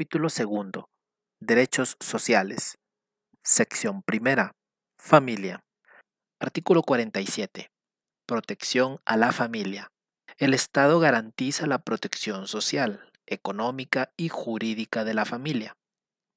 Capítulo segundo. Derechos sociales. Sección primera. Familia. Artículo 47. Protección a la familia. El Estado garantiza la protección social, económica y jurídica de la familia.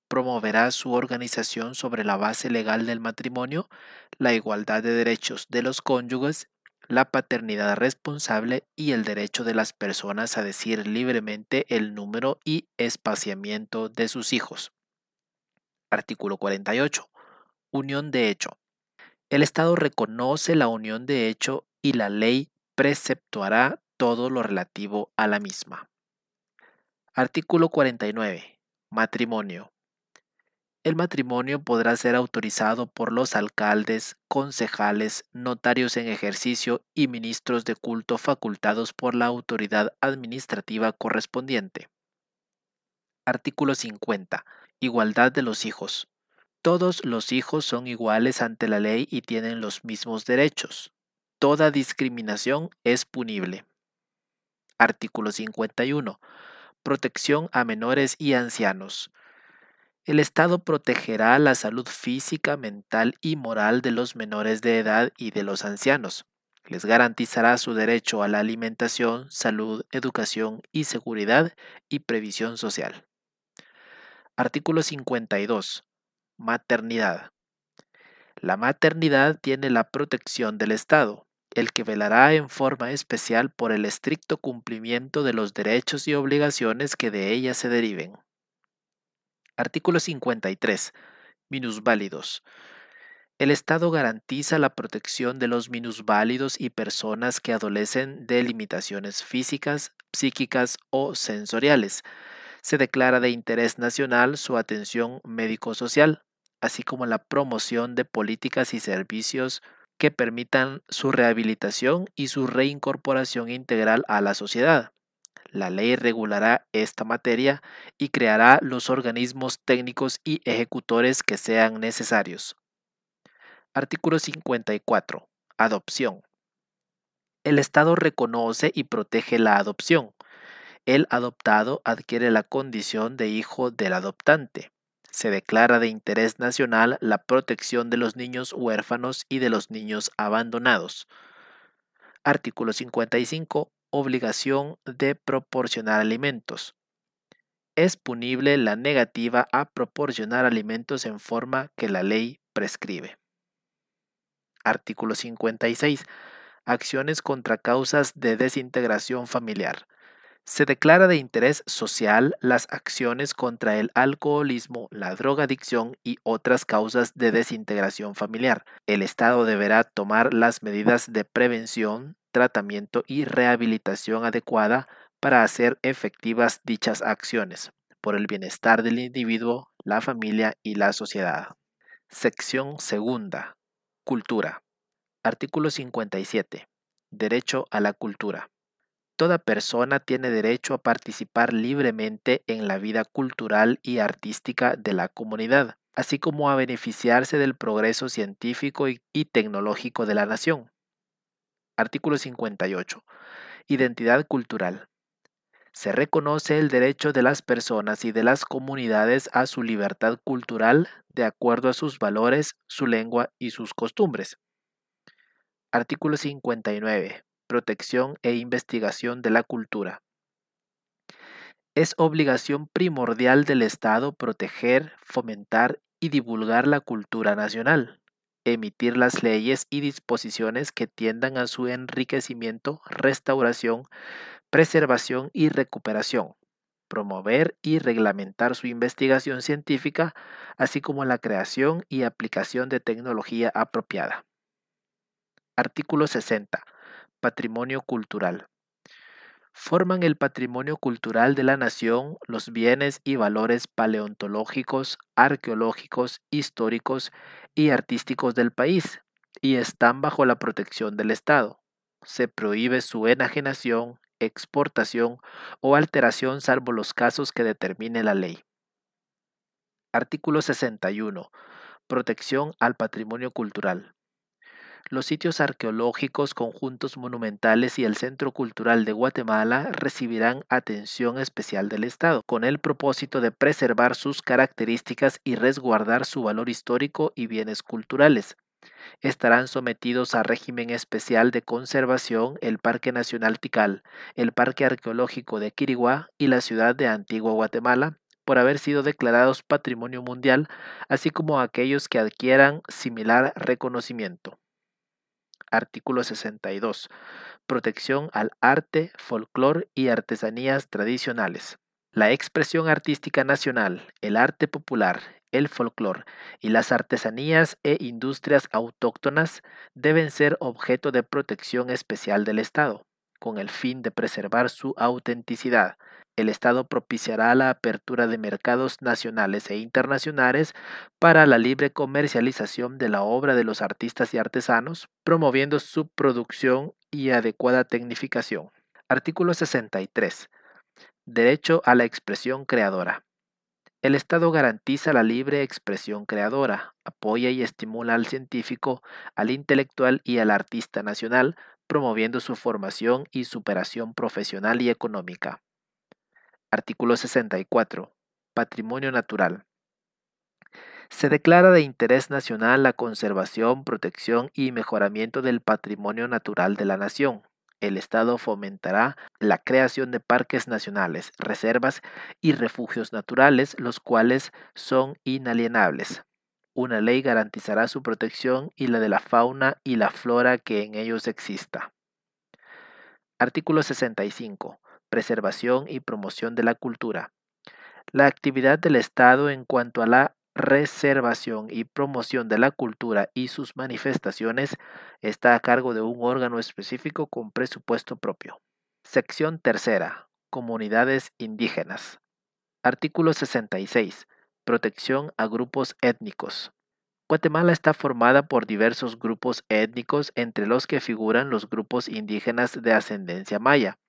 Promoverá su organización sobre la base legal del matrimonio, la igualdad de derechos de los cónyuges la paternidad responsable y el derecho de las personas a decir libremente el número y espaciamiento de sus hijos. Artículo 48. Unión de hecho. El Estado reconoce la unión de hecho y la ley preceptuará todo lo relativo a la misma. Artículo 49. Matrimonio. El matrimonio podrá ser autorizado por los alcaldes, concejales, notarios en ejercicio y ministros de culto facultados por la autoridad administrativa correspondiente. Artículo 50. Igualdad de los hijos. Todos los hijos son iguales ante la ley y tienen los mismos derechos. Toda discriminación es punible. Artículo 51. Protección a menores y ancianos. El Estado protegerá la salud física, mental y moral de los menores de edad y de los ancianos. Les garantizará su derecho a la alimentación, salud, educación y seguridad y previsión social. Artículo 52. Maternidad. La maternidad tiene la protección del Estado, el que velará en forma especial por el estricto cumplimiento de los derechos y obligaciones que de ella se deriven. Artículo 53. Minusválidos. El Estado garantiza la protección de los minusválidos y personas que adolecen de limitaciones físicas, psíquicas o sensoriales. Se declara de interés nacional su atención médico-social, así como la promoción de políticas y servicios que permitan su rehabilitación y su reincorporación integral a la sociedad. La ley regulará esta materia y creará los organismos técnicos y ejecutores que sean necesarios. Artículo 54. Adopción. El Estado reconoce y protege la adopción. El adoptado adquiere la condición de hijo del adoptante. Se declara de interés nacional la protección de los niños huérfanos y de los niños abandonados. Artículo 55 obligación de proporcionar alimentos. Es punible la negativa a proporcionar alimentos en forma que la ley prescribe. Artículo 56. Acciones contra causas de desintegración familiar. Se declara de interés social las acciones contra el alcoholismo, la drogadicción y otras causas de desintegración familiar. El Estado deberá tomar las medidas de prevención, tratamiento y rehabilitación adecuada para hacer efectivas dichas acciones por el bienestar del individuo, la familia y la sociedad. Sección segunda. Cultura. Artículo 57. Derecho a la cultura. Toda persona tiene derecho a participar libremente en la vida cultural y artística de la comunidad, así como a beneficiarse del progreso científico y, tecnológico de la nación. Artículo 58. Identidad cultural. Se reconoce el derecho de las personas y de las comunidades a su libertad cultural de acuerdo a sus valores, su lengua y sus costumbres. Artículo 59. Protección e investigación de la cultura. Es obligación primordial del Estado proteger, fomentar y divulgar la cultura nacional emitir las leyes y disposiciones que tiendan a su enriquecimiento, restauración, preservación y recuperación, promover y reglamentar su investigación científica, así como la creación y aplicación de tecnología apropiada. Artículo 60. Patrimonio cultural. Forman el patrimonio cultural de la nación los bienes y valores paleontológicos, arqueológicos, históricos y artísticos del país y están bajo la protección del Estado. Se prohíbe su enajenación, exportación o alteración salvo los casos que determine la ley. Artículo 61. Protección al patrimonio cultural. Los sitios arqueológicos, conjuntos monumentales y el Centro Cultural de Guatemala recibirán atención especial del Estado, con el propósito de preservar sus características y resguardar su valor histórico y bienes culturales. Estarán sometidos a régimen especial de conservación el Parque Nacional Tikal, el Parque Arqueológico de Quiriguá y la ciudad de Antigua Guatemala, por haber sido declarados Patrimonio Mundial, así como aquellos que adquieran similar reconocimiento. Artículo 62. Protección al arte, folclor y artesanías tradicionales. La expresión artística nacional, el arte popular, el folclor y las artesanías e industrias autóctonas deben ser objeto de protección especial del Estado, con el fin de preservar su autenticidad, el Estado propiciará la apertura de mercados nacionales e internacionales para la libre comercialización de la obra de los artistas y artesanos, promoviendo su producción y adecuada tecnificación. Artículo 63. Derecho a la expresión creadora. El Estado garantiza la libre expresión creadora, apoya y estimula al científico, al intelectual y al artista nacional, promoviendo su formación y superación profesional y económica. Artículo 64. Patrimonio natural. Se declara de interés nacional la conservación, protección y mejoramiento del patrimonio natural de la nación. El Estado fomentará la creación de parques nacionales, reservas y refugios naturales, los cuales son inalienables. Una ley garantizará su protección y la de la fauna y la flora que en ellos exista. Artículo 65 preservación y promoción de la cultura. La actividad del Estado en cuanto a la reservación y promoción de la cultura y sus manifestaciones está a cargo de un órgano específico con presupuesto propio. Sección tercera. Comunidades indígenas. Artículo 66. Protección a grupos étnicos. Guatemala está formada por diversos grupos étnicos entre los que figuran los grupos indígenas de ascendencia maya,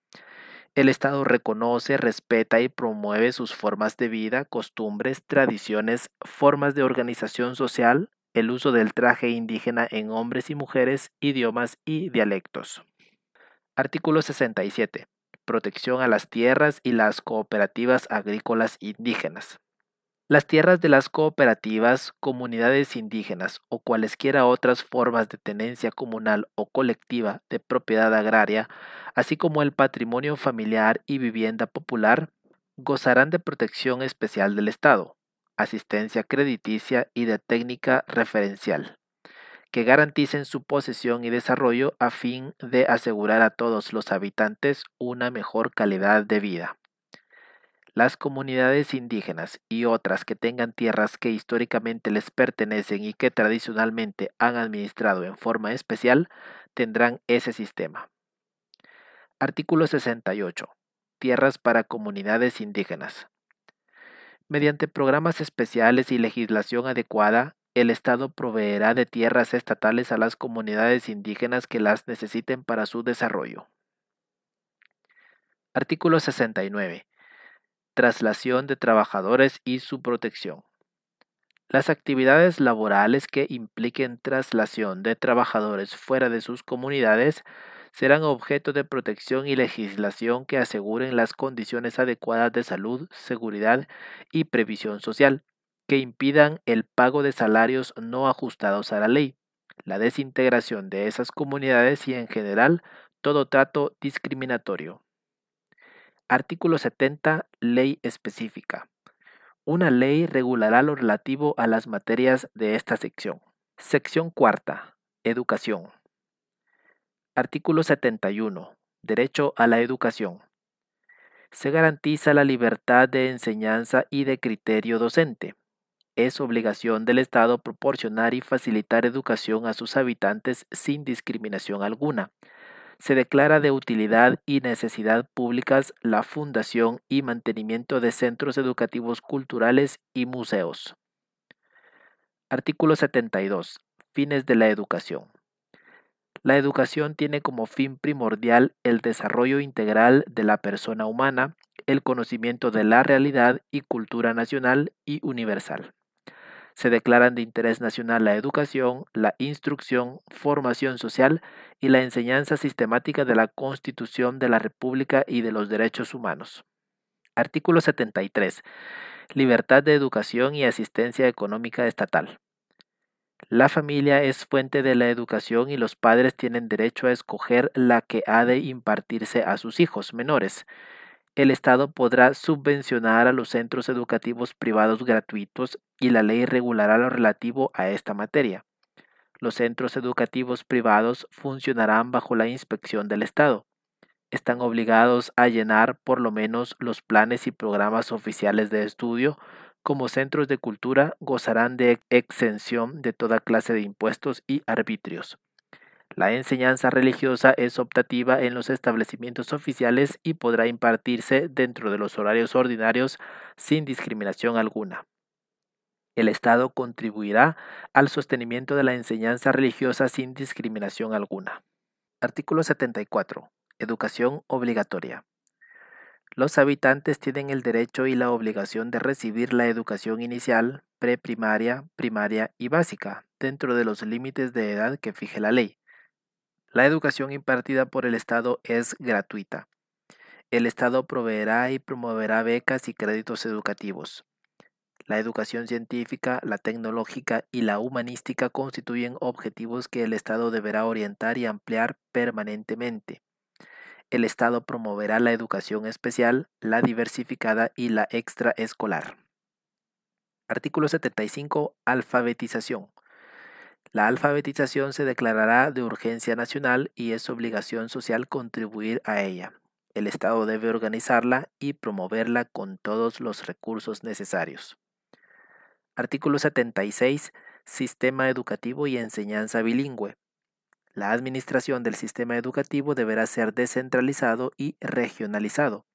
el Estado reconoce, respeta y promueve sus formas de vida, costumbres, tradiciones, formas de organización social, el uso del traje indígena en hombres y mujeres, idiomas y dialectos. Artículo 67. Protección a las tierras y las cooperativas agrícolas indígenas. Las tierras de las cooperativas, comunidades indígenas o cualesquiera otras formas de tenencia comunal o colectiva de propiedad agraria, así como el patrimonio familiar y vivienda popular, gozarán de protección especial del Estado, asistencia crediticia y de técnica referencial, que garanticen su posesión y desarrollo a fin de asegurar a todos los habitantes una mejor calidad de vida. Las comunidades indígenas y otras que tengan tierras que históricamente les pertenecen y que tradicionalmente han administrado en forma especial tendrán ese sistema. Artículo 68. Tierras para comunidades indígenas. Mediante programas especiales y legislación adecuada, el Estado proveerá de tierras estatales a las comunidades indígenas que las necesiten para su desarrollo. Artículo 69 traslación de trabajadores y su protección. Las actividades laborales que impliquen traslación de trabajadores fuera de sus comunidades serán objeto de protección y legislación que aseguren las condiciones adecuadas de salud, seguridad y previsión social, que impidan el pago de salarios no ajustados a la ley, la desintegración de esas comunidades y en general todo trato discriminatorio. Artículo 70. Ley específica. Una ley regulará lo relativo a las materias de esta sección. Sección cuarta. Educación. Artículo 71. Derecho a la educación. Se garantiza la libertad de enseñanza y de criterio docente. Es obligación del Estado proporcionar y facilitar educación a sus habitantes sin discriminación alguna se declara de utilidad y necesidad públicas la fundación y mantenimiento de centros educativos culturales y museos. Artículo 72. Fines de la educación. La educación tiene como fin primordial el desarrollo integral de la persona humana, el conocimiento de la realidad y cultura nacional y universal. Se declaran de interés nacional la educación, la instrucción, formación social y la enseñanza sistemática de la Constitución de la República y de los derechos humanos. Artículo 73. Libertad de educación y asistencia económica estatal. La familia es fuente de la educación y los padres tienen derecho a escoger la que ha de impartirse a sus hijos menores. El Estado podrá subvencionar a los centros educativos privados gratuitos y la ley regulará lo relativo a esta materia. Los centros educativos privados funcionarán bajo la inspección del Estado. Están obligados a llenar por lo menos los planes y programas oficiales de estudio como centros de cultura gozarán de exención de toda clase de impuestos y arbitrios. La enseñanza religiosa es optativa en los establecimientos oficiales y podrá impartirse dentro de los horarios ordinarios sin discriminación alguna. El Estado contribuirá al sostenimiento de la enseñanza religiosa sin discriminación alguna. Artículo 74. Educación obligatoria. Los habitantes tienen el derecho y la obligación de recibir la educación inicial, preprimaria, primaria y básica, dentro de los límites de edad que fije la ley. La educación impartida por el Estado es gratuita. El Estado proveerá y promoverá becas y créditos educativos. La educación científica, la tecnológica y la humanística constituyen objetivos que el Estado deberá orientar y ampliar permanentemente. El Estado promoverá la educación especial, la diversificada y la extraescolar. Artículo 75. Alfabetización. La alfabetización se declarará de urgencia nacional y es obligación social contribuir a ella. El Estado debe organizarla y promoverla con todos los recursos necesarios. Artículo 76. Sistema educativo y enseñanza bilingüe. La administración del sistema educativo deberá ser descentralizado y regionalizado.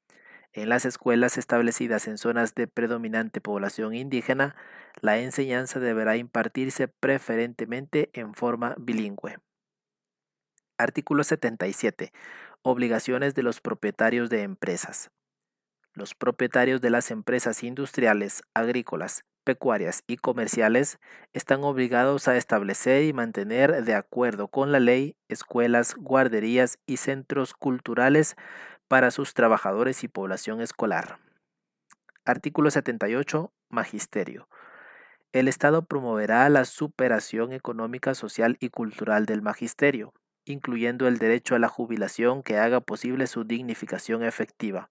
En las escuelas establecidas en zonas de predominante población indígena, la enseñanza deberá impartirse preferentemente en forma bilingüe. Artículo 77. Obligaciones de los propietarios de empresas. Los propietarios de las empresas industriales, agrícolas, pecuarias y comerciales están obligados a establecer y mantener de acuerdo con la ley escuelas, guarderías y centros culturales para sus trabajadores y población escolar. Artículo 78. Magisterio. El Estado promoverá la superación económica, social y cultural del magisterio, incluyendo el derecho a la jubilación que haga posible su dignificación efectiva.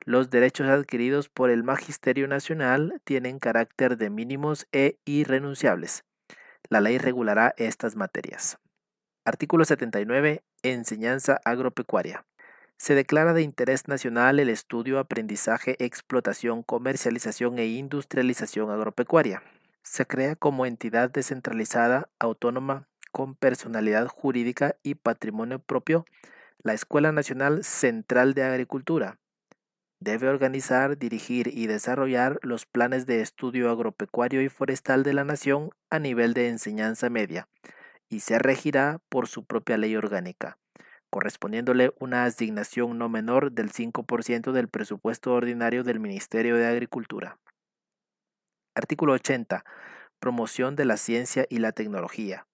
Los derechos adquiridos por el Magisterio Nacional tienen carácter de mínimos e irrenunciables. La ley regulará estas materias. Artículo 79. Enseñanza agropecuaria. Se declara de interés nacional el estudio, aprendizaje, explotación, comercialización e industrialización agropecuaria. Se crea como entidad descentralizada, autónoma, con personalidad jurídica y patrimonio propio, la Escuela Nacional Central de Agricultura, Debe organizar, dirigir y desarrollar los planes de estudio agropecuario y forestal de la nación a nivel de enseñanza media y se regirá por su propia ley orgánica, correspondiéndole una asignación no menor del 5% del presupuesto ordinario del Ministerio de Agricultura. Artículo 80. Promoción de la ciencia y la tecnología.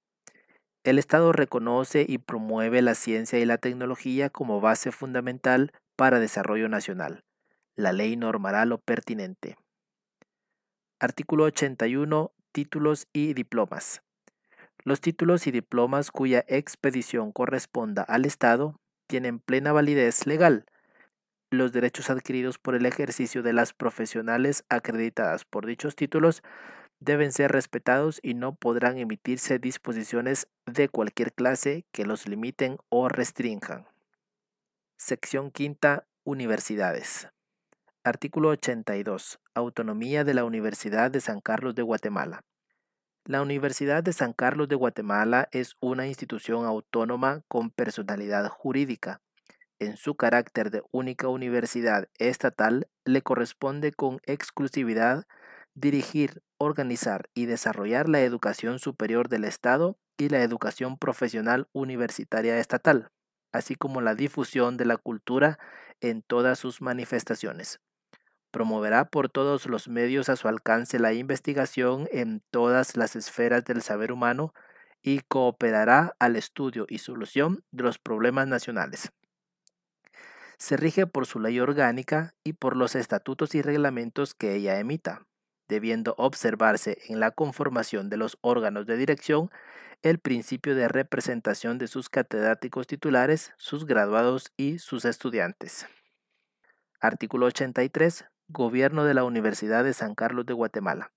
El Estado reconoce y promueve la ciencia y la tecnología como base fundamental para desarrollo nacional la ley normará lo pertinente. Artículo 81. Títulos y diplomas. Los títulos y diplomas cuya expedición corresponda al Estado tienen plena validez legal. Los derechos adquiridos por el ejercicio de las profesionales acreditadas por dichos títulos deben ser respetados y no podrán emitirse disposiciones de cualquier clase que los limiten o restrinjan. Sección quinta. Universidades. Artículo 82. Autonomía de la Universidad de San Carlos de Guatemala. La Universidad de San Carlos de Guatemala es una institución autónoma con personalidad jurídica. En su carácter de única universidad estatal, le corresponde con exclusividad dirigir, organizar y desarrollar la educación superior del Estado y la educación profesional universitaria estatal, así como la difusión de la cultura en todas sus manifestaciones Promoverá por todos los medios a su alcance la investigación en todas las esferas del saber humano y cooperará al estudio y solución de los problemas nacionales. Se rige por su ley orgánica y por los estatutos y reglamentos que ella emita, debiendo observarse en la conformación de los órganos de dirección el principio de representación de sus catedráticos titulares, sus graduados y sus estudiantes. Artículo 83. Gobierno de la Universidad de San Carlos de Guatemala.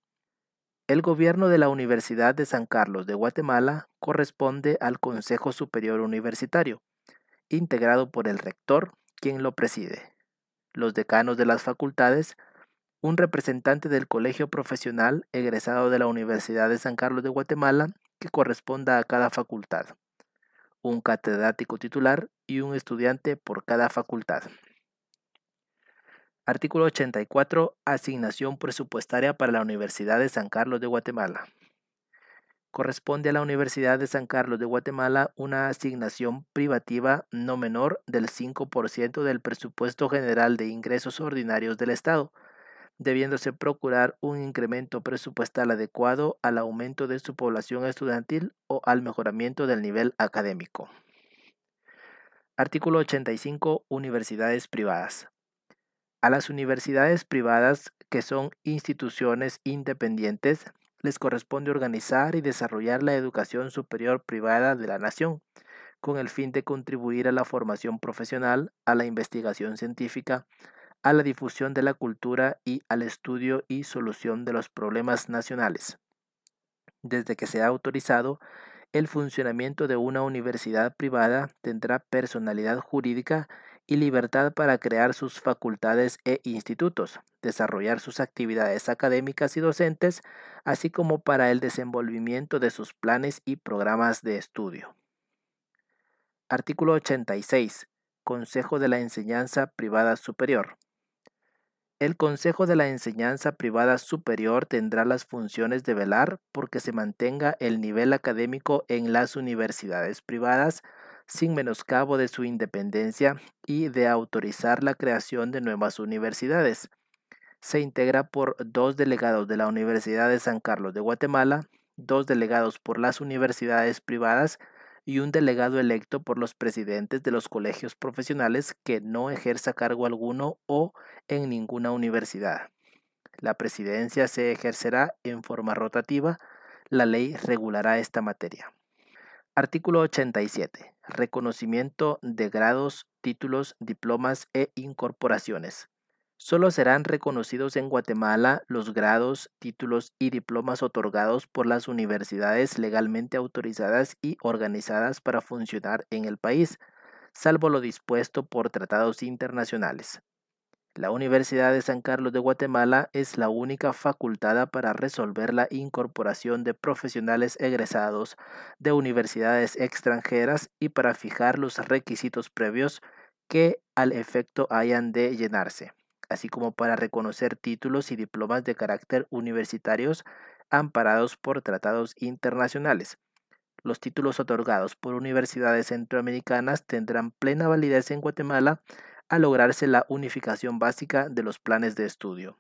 El gobierno de la Universidad de San Carlos de Guatemala corresponde al Consejo Superior Universitario, integrado por el rector, quien lo preside, los decanos de las facultades, un representante del colegio profesional egresado de la Universidad de San Carlos de Guatemala que corresponda a cada facultad, un catedrático titular y un estudiante por cada facultad. Artículo 84. Asignación presupuestaria para la Universidad de San Carlos de Guatemala. Corresponde a la Universidad de San Carlos de Guatemala una asignación privativa no menor del 5% del presupuesto general de ingresos ordinarios del Estado, debiéndose procurar un incremento presupuestal adecuado al aumento de su población estudiantil o al mejoramiento del nivel académico. Artículo 85. Universidades privadas. A las universidades privadas, que son instituciones independientes, les corresponde organizar y desarrollar la educación superior privada de la nación, con el fin de contribuir a la formación profesional, a la investigación científica, a la difusión de la cultura y al estudio y solución de los problemas nacionales. Desde que se ha autorizado, el funcionamiento de una universidad privada tendrá personalidad jurídica y libertad para crear sus facultades e institutos, desarrollar sus actividades académicas y docentes, así como para el desenvolvimiento de sus planes y programas de estudio. Artículo 86. Consejo de la Enseñanza Privada Superior. El Consejo de la Enseñanza Privada Superior tendrá las funciones de velar porque se mantenga el nivel académico en las universidades privadas, sin menoscabo de su independencia y de autorizar la creación de nuevas universidades. Se integra por dos delegados de la Universidad de San Carlos de Guatemala, dos delegados por las universidades privadas y un delegado electo por los presidentes de los colegios profesionales que no ejerza cargo alguno o en ninguna universidad. La presidencia se ejercerá en forma rotativa. La ley regulará esta materia. Artículo 87. Reconocimiento de grados, títulos, diplomas e incorporaciones. Solo serán reconocidos en Guatemala los grados, títulos y diplomas otorgados por las universidades legalmente autorizadas y organizadas para funcionar en el país, salvo lo dispuesto por tratados internacionales. La Universidad de San Carlos de Guatemala es la única facultada para resolver la incorporación de profesionales egresados de universidades extranjeras y para fijar los requisitos previos que al efecto hayan de llenarse, así como para reconocer títulos y diplomas de carácter universitarios amparados por tratados internacionales. Los títulos otorgados por universidades centroamericanas tendrán plena validez en Guatemala a lograrse la unificación básica de los planes de estudio.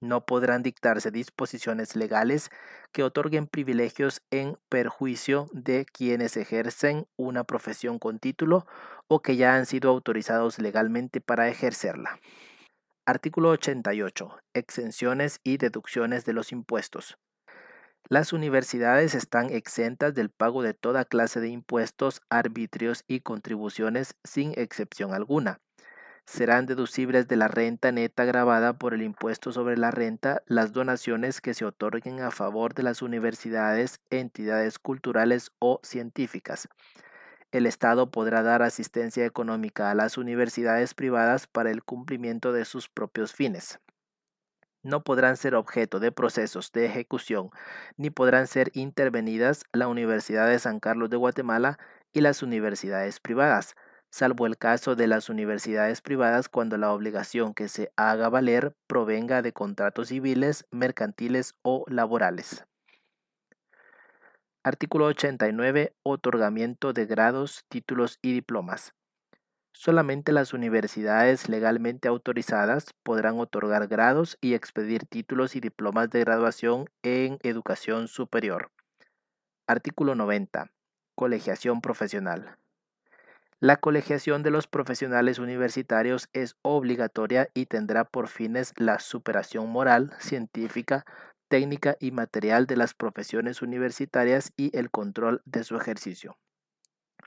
No podrán dictarse disposiciones legales que otorguen privilegios en perjuicio de quienes ejercen una profesión con título o que ya han sido autorizados legalmente para ejercerla. Artículo 88. Exenciones y deducciones de los impuestos. Las universidades están exentas del pago de toda clase de impuestos, arbitrios y contribuciones sin excepción alguna. Serán deducibles de la renta neta grabada por el impuesto sobre la renta las donaciones que se otorguen a favor de las universidades, entidades culturales o científicas. El Estado podrá dar asistencia económica a las universidades privadas para el cumplimiento de sus propios fines no podrán ser objeto de procesos de ejecución ni podrán ser intervenidas la Universidad de San Carlos de Guatemala y las universidades privadas, salvo el caso de las universidades privadas cuando la obligación que se haga valer provenga de contratos civiles, mercantiles o laborales. Artículo 89. Otorgamiento de grados, títulos y diplomas. Solamente las universidades legalmente autorizadas podrán otorgar grados y expedir títulos y diplomas de graduación en educación superior. Artículo 90. Colegiación profesional. La colegiación de los profesionales universitarios es obligatoria y tendrá por fines la superación moral, científica, técnica y material de las profesiones universitarias y el control de su ejercicio.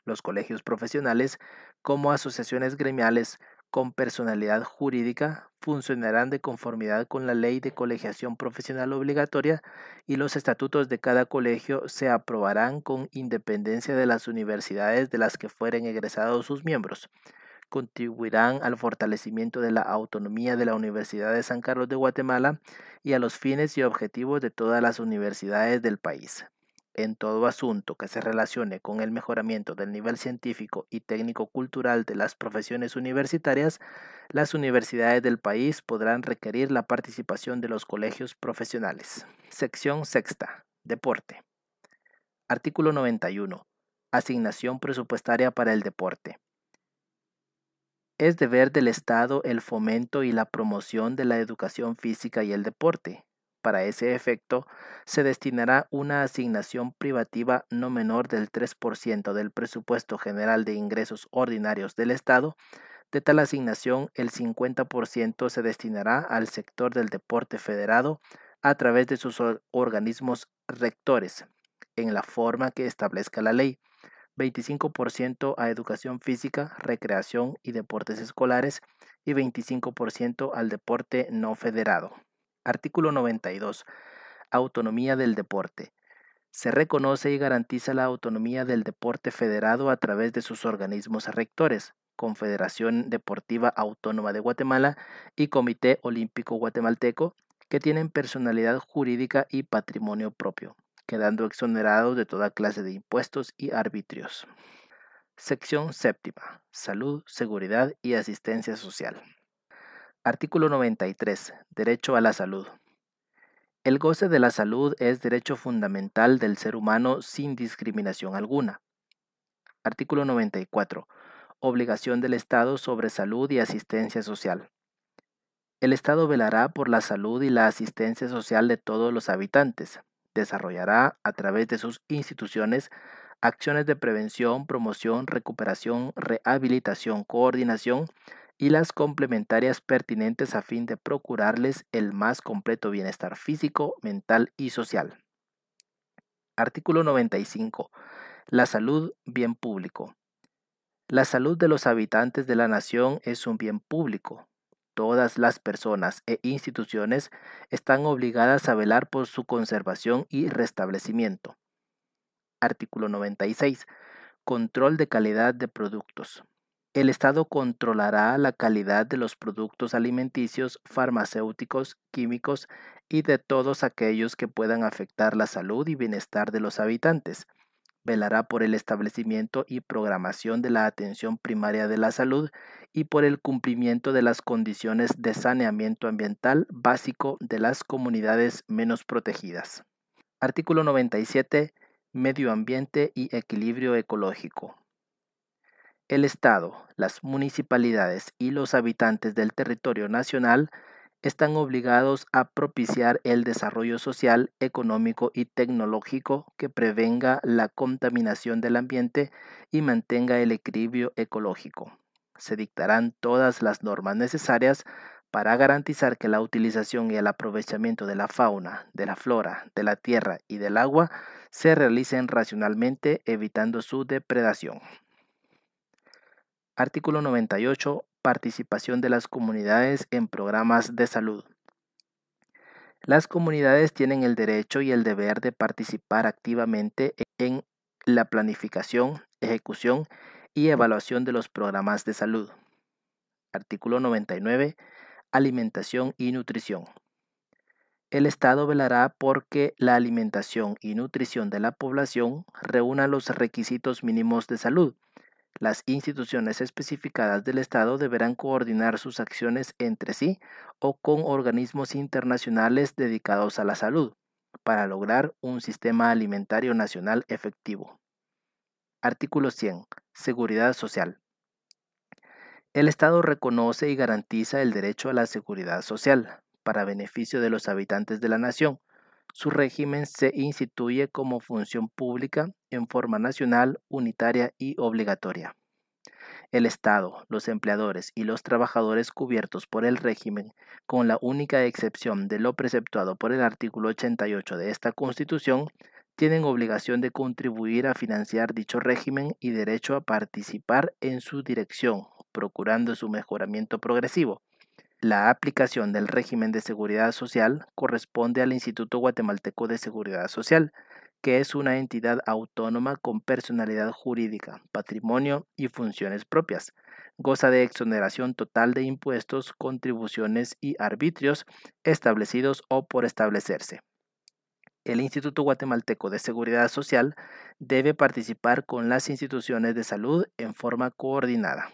Los colegios profesionales, como asociaciones gremiales con personalidad jurídica, funcionarán de conformidad con la ley de colegiación profesional obligatoria y los estatutos de cada colegio se aprobarán con independencia de las universidades de las que fueren egresados sus miembros. Contribuirán al fortalecimiento de la autonomía de la Universidad de San Carlos de Guatemala y a los fines y objetivos de todas las universidades del país en todo asunto que se relacione con el mejoramiento del nivel científico y técnico-cultural de las profesiones universitarias, las universidades del país podrán requerir la participación de los colegios profesionales. Sección sexta. Deporte. Artículo 91. Asignación presupuestaria para el deporte. Es deber del Estado el fomento y la promoción de la educación física y el deporte, para ese efecto, se destinará una asignación privativa no menor del 3% del presupuesto general de ingresos ordinarios del Estado. De tal asignación, el 50% se destinará al sector del deporte federado a través de sus organismos rectores, en la forma que establezca la ley. 25% a educación física, recreación y deportes escolares y 25% al deporte no federado. Artículo 92. Autonomía del deporte. Se reconoce y garantiza la autonomía del deporte federado a través de sus organismos rectores, Confederación Deportiva Autónoma de Guatemala y Comité Olímpico Guatemalteco, que tienen personalidad jurídica y patrimonio propio, quedando exonerados de toda clase de impuestos y arbitrios. Sección séptima. Salud, seguridad y asistencia social. Artículo 93. Derecho a la salud. El goce de la salud es derecho fundamental del ser humano sin discriminación alguna. Artículo 94. Obligación del Estado sobre salud y asistencia social. El Estado velará por la salud y la asistencia social de todos los habitantes. Desarrollará, a través de sus instituciones, acciones de prevención, promoción, recuperación, rehabilitación, coordinación, y las complementarias pertinentes a fin de procurarles el más completo bienestar físico, mental y social. Artículo 95. La salud, bien público. La salud de los habitantes de la nación es un bien público. Todas las personas e instituciones están obligadas a velar por su conservación y restablecimiento. Artículo 96. Control de calidad de productos. El Estado controlará la calidad de los productos alimenticios, farmacéuticos, químicos y de todos aquellos que puedan afectar la salud y bienestar de los habitantes. Velará por el establecimiento y programación de la atención primaria de la salud y por el cumplimiento de las condiciones de saneamiento ambiental básico de las comunidades menos protegidas. Artículo 97. Medio ambiente y equilibrio ecológico. El Estado, las municipalidades y los habitantes del territorio nacional están obligados a propiciar el desarrollo social, económico y tecnológico que prevenga la contaminación del ambiente y mantenga el equilibrio ecológico. Se dictarán todas las normas necesarias para garantizar que la utilización y el aprovechamiento de la fauna, de la flora, de la tierra y del agua se realicen racionalmente evitando su depredación. Artículo 98. Participación de las comunidades en programas de salud. Las comunidades tienen el derecho y el deber de participar activamente en la planificación, ejecución y evaluación de los programas de salud. Artículo 99. Alimentación y nutrición. El Estado velará por que la alimentación y nutrición de la población reúna los requisitos mínimos de salud las instituciones especificadas del Estado deberán coordinar sus acciones entre sí o con organismos internacionales dedicados a la salud para lograr un sistema alimentario nacional efectivo. Artículo 100. Seguridad social. El Estado reconoce y garantiza el derecho a la seguridad social para beneficio de los habitantes de la nación. Su régimen se instituye como función pública en forma nacional, unitaria y obligatoria. El Estado, los empleadores y los trabajadores cubiertos por el régimen, con la única excepción de lo preceptuado por el artículo 88 de esta Constitución, tienen obligación de contribuir a financiar dicho régimen y derecho a participar en su dirección, procurando su mejoramiento progresivo. La aplicación del régimen de seguridad social corresponde al Instituto Guatemalteco de Seguridad Social, que es una entidad autónoma con personalidad jurídica, patrimonio y funciones propias. Goza de exoneración total de impuestos, contribuciones y arbitrios establecidos o por establecerse. El Instituto Guatemalteco de Seguridad Social debe participar con las instituciones de salud en forma coordinada.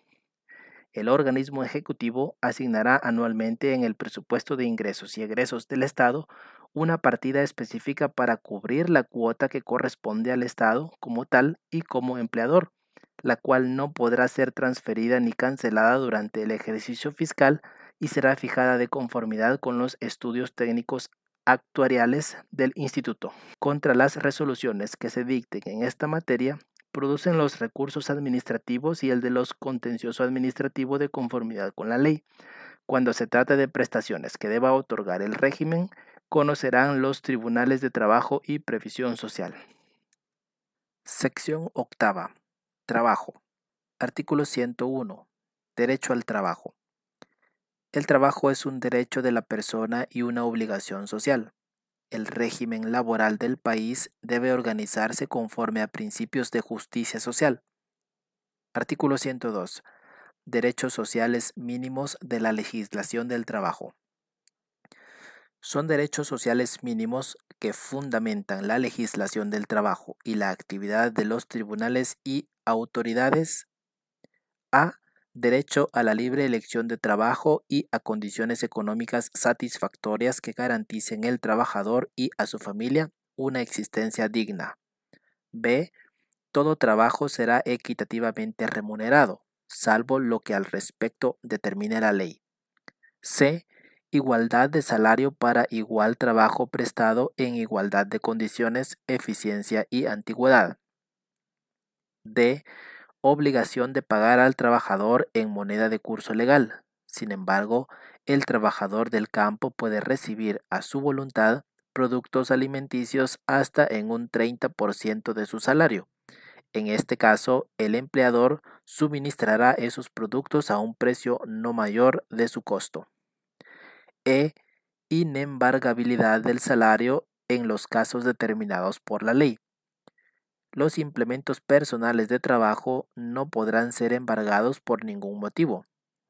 El organismo ejecutivo asignará anualmente en el presupuesto de ingresos y egresos del Estado una partida específica para cubrir la cuota que corresponde al Estado como tal y como empleador, la cual no podrá ser transferida ni cancelada durante el ejercicio fiscal y será fijada de conformidad con los estudios técnicos actuariales del instituto. Contra las resoluciones que se dicten en esta materia, producen los recursos administrativos y el de los contencioso administrativo de conformidad con la ley. Cuando se trate de prestaciones que deba otorgar el régimen, conocerán los tribunales de trabajo y previsión social. Sección octava. Trabajo. Artículo 101. Derecho al trabajo. El trabajo es un derecho de la persona y una obligación social el régimen laboral del país debe organizarse conforme a principios de justicia social. Artículo 102. Derechos sociales mínimos de la legislación del trabajo. Son derechos sociales mínimos que fundamentan la legislación del trabajo y la actividad de los tribunales y autoridades a derecho a la libre elección de trabajo y a condiciones económicas satisfactorias que garanticen el trabajador y a su familia una existencia digna. B. Todo trabajo será equitativamente remunerado, salvo lo que al respecto determine la ley. C. Igualdad de salario para igual trabajo prestado en igualdad de condiciones, eficiencia y antigüedad. D obligación de pagar al trabajador en moneda de curso legal. Sin embargo, el trabajador del campo puede recibir a su voluntad productos alimenticios hasta en un 30% de su salario. En este caso, el empleador suministrará esos productos a un precio no mayor de su costo. E. Inembargabilidad del salario en los casos determinados por la ley. Los implementos personales de trabajo no podrán ser embargados por ningún motivo.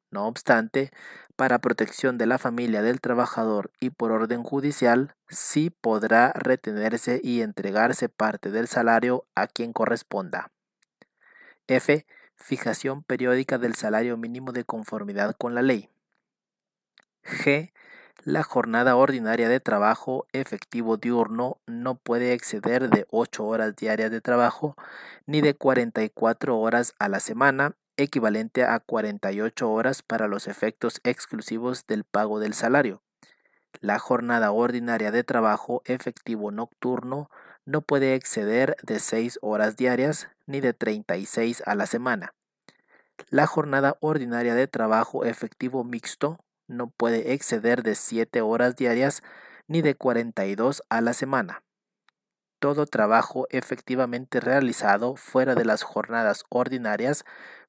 No obstante, para protección de la familia del trabajador y por orden judicial, sí podrá retenerse y entregarse parte del salario a quien corresponda. F. Fijación periódica del salario mínimo de conformidad con la ley. G. La jornada ordinaria de trabajo efectivo diurno no puede exceder de 8 horas diarias de trabajo ni de 44 horas a la semana, equivalente a 48 horas para los efectos exclusivos del pago del salario. La jornada ordinaria de trabajo efectivo nocturno no puede exceder de 6 horas diarias ni de 36 a la semana. La jornada ordinaria de trabajo efectivo mixto no puede exceder de 7 horas diarias ni de 42 a la semana. Todo trabajo efectivamente realizado fuera de las jornadas ordinarias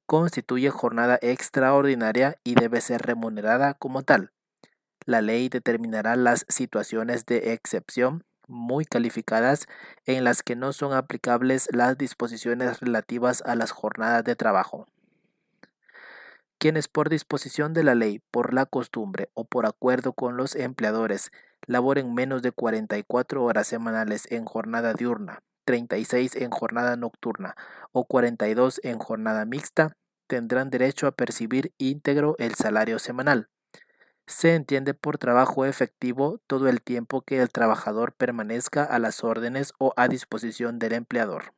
constituye jornada extraordinaria y debe ser remunerada como tal. La ley determinará las situaciones de excepción muy calificadas en las que no son aplicables las disposiciones relativas a las jornadas de trabajo quienes por disposición de la ley, por la costumbre o por acuerdo con los empleadores laboren menos de 44 horas semanales en jornada diurna, 36 en jornada nocturna o 42 en jornada mixta, tendrán derecho a percibir íntegro el salario semanal. Se entiende por trabajo efectivo todo el tiempo que el trabajador permanezca a las órdenes o a disposición del empleador.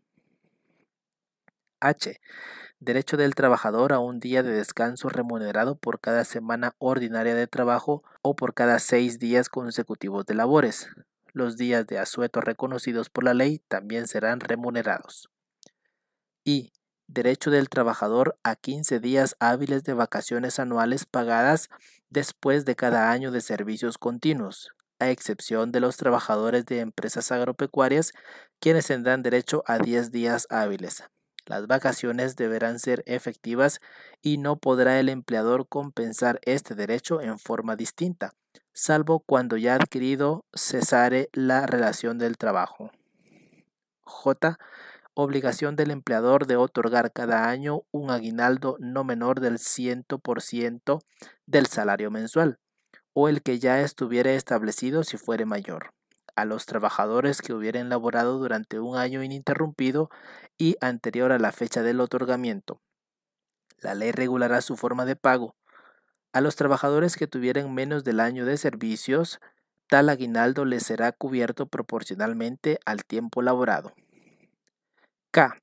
H Derecho del trabajador a un día de descanso remunerado por cada semana ordinaria de trabajo o por cada seis días consecutivos de labores. Los días de asueto reconocidos por la ley también serán remunerados. Y derecho del trabajador a 15 días hábiles de vacaciones anuales pagadas después de cada año de servicios continuos, a excepción de los trabajadores de empresas agropecuarias, quienes tendrán derecho a 10 días hábiles. Las vacaciones deberán ser efectivas y no podrá el empleador compensar este derecho en forma distinta, salvo cuando ya adquirido cesare la relación del trabajo. J. Obligación del empleador de otorgar cada año un aguinaldo no menor del 100% del salario mensual, o el que ya estuviera establecido si fuere mayor a los trabajadores que hubieran laborado durante un año ininterrumpido y anterior a la fecha del otorgamiento. La ley regulará su forma de pago. A los trabajadores que tuvieran menos del año de servicios, tal aguinaldo les será cubierto proporcionalmente al tiempo laborado. K.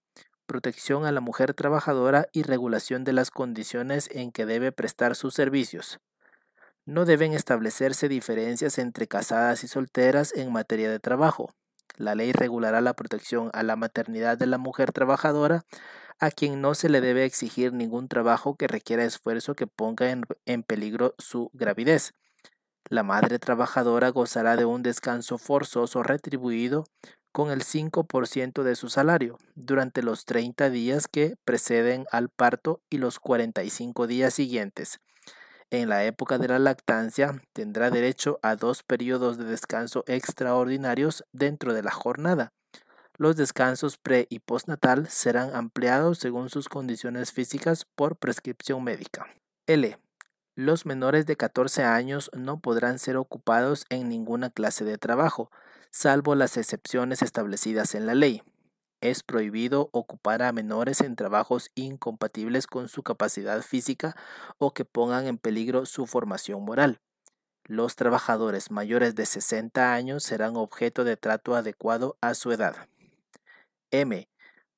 Protección a la mujer trabajadora y regulación de las condiciones en que debe prestar sus servicios. No deben establecerse diferencias entre casadas y solteras en materia de trabajo. La ley regulará la protección a la maternidad de la mujer trabajadora, a quien no se le debe exigir ningún trabajo que requiera esfuerzo que ponga en, peligro su gravidez. La madre trabajadora gozará de un descanso forzoso retribuido con el 5% de su salario durante los 30 días que preceden al parto y los 45 días siguientes. En la época de la lactancia tendrá derecho a dos periodos de descanso extraordinarios dentro de la jornada. Los descansos pre y postnatal serán ampliados según sus condiciones físicas por prescripción médica. L. Los menores de 14 años no podrán ser ocupados en ninguna clase de trabajo, salvo las excepciones establecidas en la ley. Es prohibido ocupar a menores en trabajos incompatibles con su capacidad física o que pongan en peligro su formación moral. Los trabajadores mayores de 60 años serán objeto de trato adecuado a su edad. M.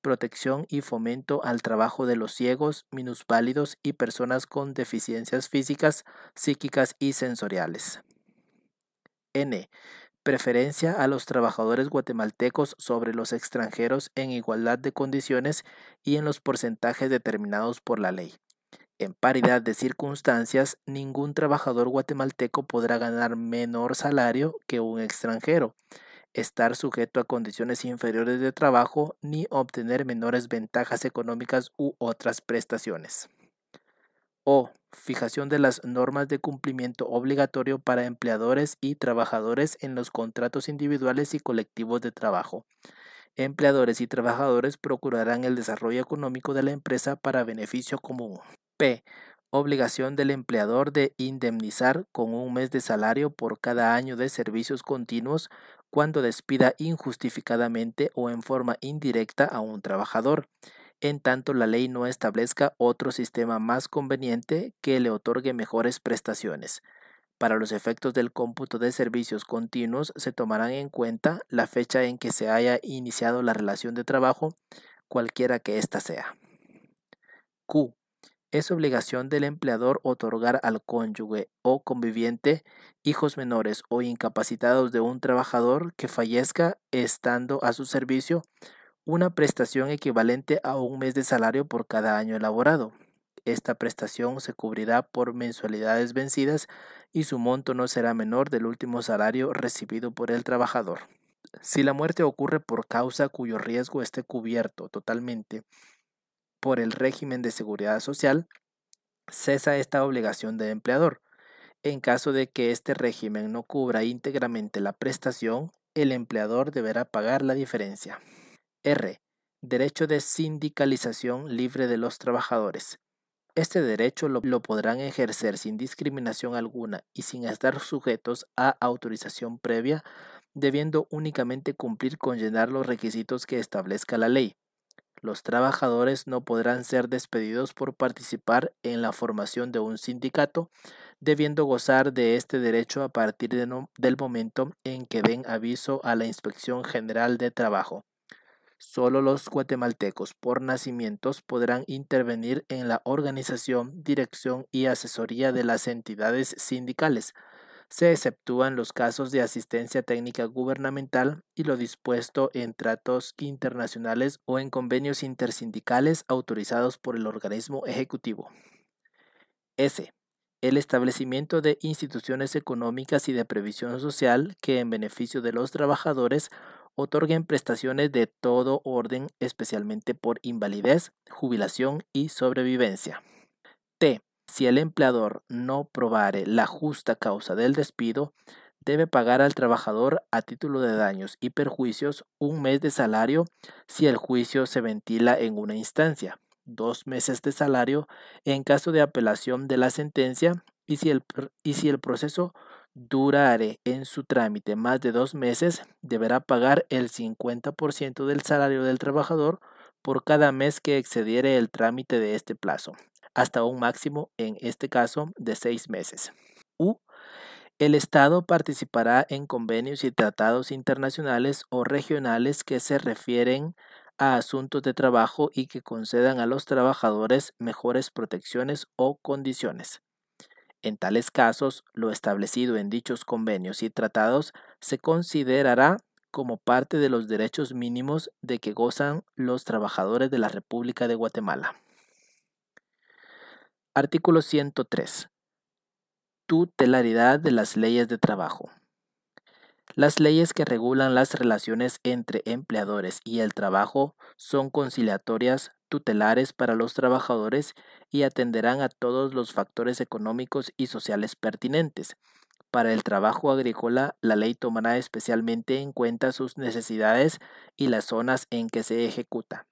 Protección y fomento al trabajo de los ciegos, minusválidos y personas con deficiencias físicas, psíquicas y sensoriales. N preferencia a los trabajadores guatemaltecos sobre los extranjeros en igualdad de condiciones y en los porcentajes determinados por la ley. En paridad de circunstancias, ningún trabajador guatemalteco podrá ganar menor salario que un extranjero, estar sujeto a condiciones inferiores de trabajo ni obtener menores ventajas económicas u otras prestaciones. O. Fijación de las normas de cumplimiento obligatorio para empleadores y trabajadores en los contratos individuales y colectivos de trabajo. Empleadores y trabajadores procurarán el desarrollo económico de la empresa para beneficio común. P. Obligación del empleador de indemnizar con un mes de salario por cada año de servicios continuos cuando despida injustificadamente o en forma indirecta a un trabajador en tanto la ley no establezca otro sistema más conveniente que le otorgue mejores prestaciones. Para los efectos del cómputo de servicios continuos se tomarán en cuenta la fecha en que se haya iniciado la relación de trabajo, cualquiera que ésta sea. Q. Es obligación del empleador otorgar al cónyuge o conviviente hijos menores o incapacitados de un trabajador que fallezca estando a su servicio una prestación equivalente a un mes de salario por cada año elaborado. Esta prestación se cubrirá por mensualidades vencidas y su monto no será menor del último salario recibido por el trabajador. Si la muerte ocurre por causa cuyo riesgo esté cubierto totalmente por el régimen de seguridad social, cesa esta obligación del empleador. En caso de que este régimen no cubra íntegramente la prestación, el empleador deberá pagar la diferencia. R. Derecho de sindicalización libre de los trabajadores. Este derecho lo, podrán ejercer sin discriminación alguna y sin estar sujetos a autorización previa, debiendo únicamente cumplir con llenar los requisitos que establezca la ley. Los trabajadores no podrán ser despedidos por participar en la formación de un sindicato, debiendo gozar de este derecho a partir del momento en que den aviso a la Inspección General de Trabajo. Solo los guatemaltecos por nacimientos podrán intervenir en la organización, dirección y asesoría de las entidades sindicales. Se exceptúan los casos de asistencia técnica gubernamental y lo dispuesto en tratos internacionales o en convenios intersindicales autorizados por el organismo ejecutivo. S. El establecimiento de instituciones económicas y de previsión social que en beneficio de los trabajadores otorguen prestaciones de todo orden, especialmente por invalidez, jubilación y sobrevivencia. T. Si el empleador no probare la justa causa del despido, debe pagar al trabajador a título de daños y perjuicios un mes de salario si el juicio se ventila en una instancia, dos meses de salario en caso de apelación de la sentencia y si el, y si el proceso durare en su trámite más de dos meses, deberá pagar el 50% del salario del trabajador por cada mes que excediere el trámite de este plazo, hasta un máximo, en este caso, de seis meses. U. El Estado participará en convenios y tratados internacionales o regionales que se refieren a asuntos de trabajo y que concedan a los trabajadores mejores protecciones o condiciones. En tales casos, lo establecido en dichos convenios y tratados se considerará como parte de los derechos mínimos de que gozan los trabajadores de la República de Guatemala. Artículo 103. Tutelaridad de las leyes de trabajo. Las leyes que regulan las relaciones entre empleadores y el trabajo son conciliatorias, tutelares para los trabajadores y atenderán a todos los factores económicos y sociales pertinentes. Para el trabajo agrícola, la ley tomará especialmente en cuenta sus necesidades y las zonas en que se ejecuta.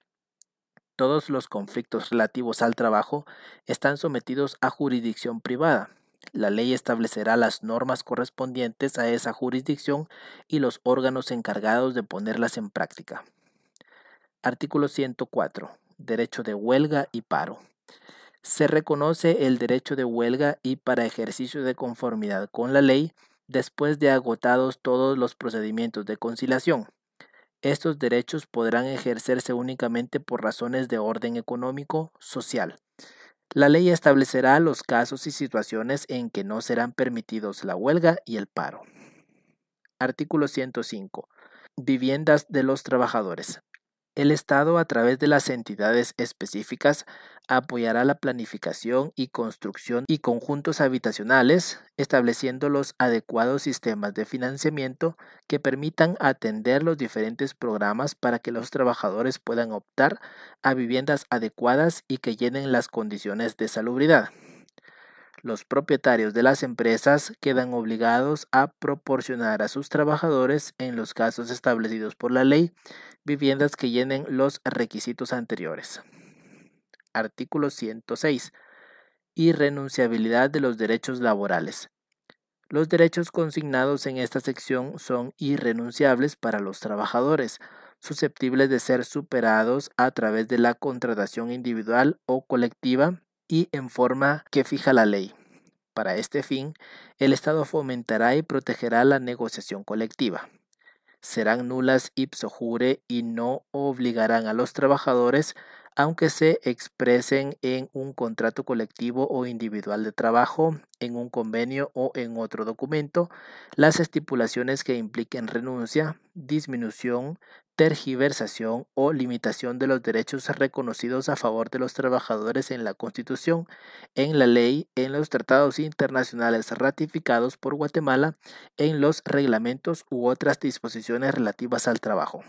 Todos los conflictos relativos al trabajo están sometidos a jurisdicción privada. La ley establecerá las normas correspondientes a esa jurisdicción y los órganos encargados de ponerlas en práctica. Artículo 104. Derecho de huelga y paro. Se reconoce el derecho de huelga y para ejercicio de conformidad con la ley después de agotados todos los procedimientos de conciliación. Estos derechos podrán ejercerse únicamente por razones de orden económico, social, la ley establecerá los casos y situaciones en que no serán permitidos la huelga y el paro. Artículo 105. Viviendas de los trabajadores. El Estado, a través de las entidades específicas, apoyará la planificación y construcción y conjuntos habitacionales, estableciendo los adecuados sistemas de financiamiento que permitan atender los diferentes programas para que los trabajadores puedan optar a viviendas adecuadas y que llenen las condiciones de salubridad. Los propietarios de las empresas quedan obligados a proporcionar a sus trabajadores, en los casos establecidos por la ley, viviendas que llenen los requisitos anteriores. Artículo 106. Irrenunciabilidad de los derechos laborales. Los derechos consignados en esta sección son irrenunciables para los trabajadores, susceptibles de ser superados a través de la contratación individual o colectiva y en forma que fija la ley. Para este fin, el Estado fomentará y protegerá la negociación colectiva. Serán nulas ipso jure y no obligarán a los trabajadores aunque se expresen en un contrato colectivo o individual de trabajo, en un convenio o en otro documento, las estipulaciones que impliquen renuncia, disminución, tergiversación o limitación de los derechos reconocidos a favor de los trabajadores en la Constitución, en la ley, en los tratados internacionales ratificados por Guatemala, en los reglamentos u otras disposiciones relativas al trabajo.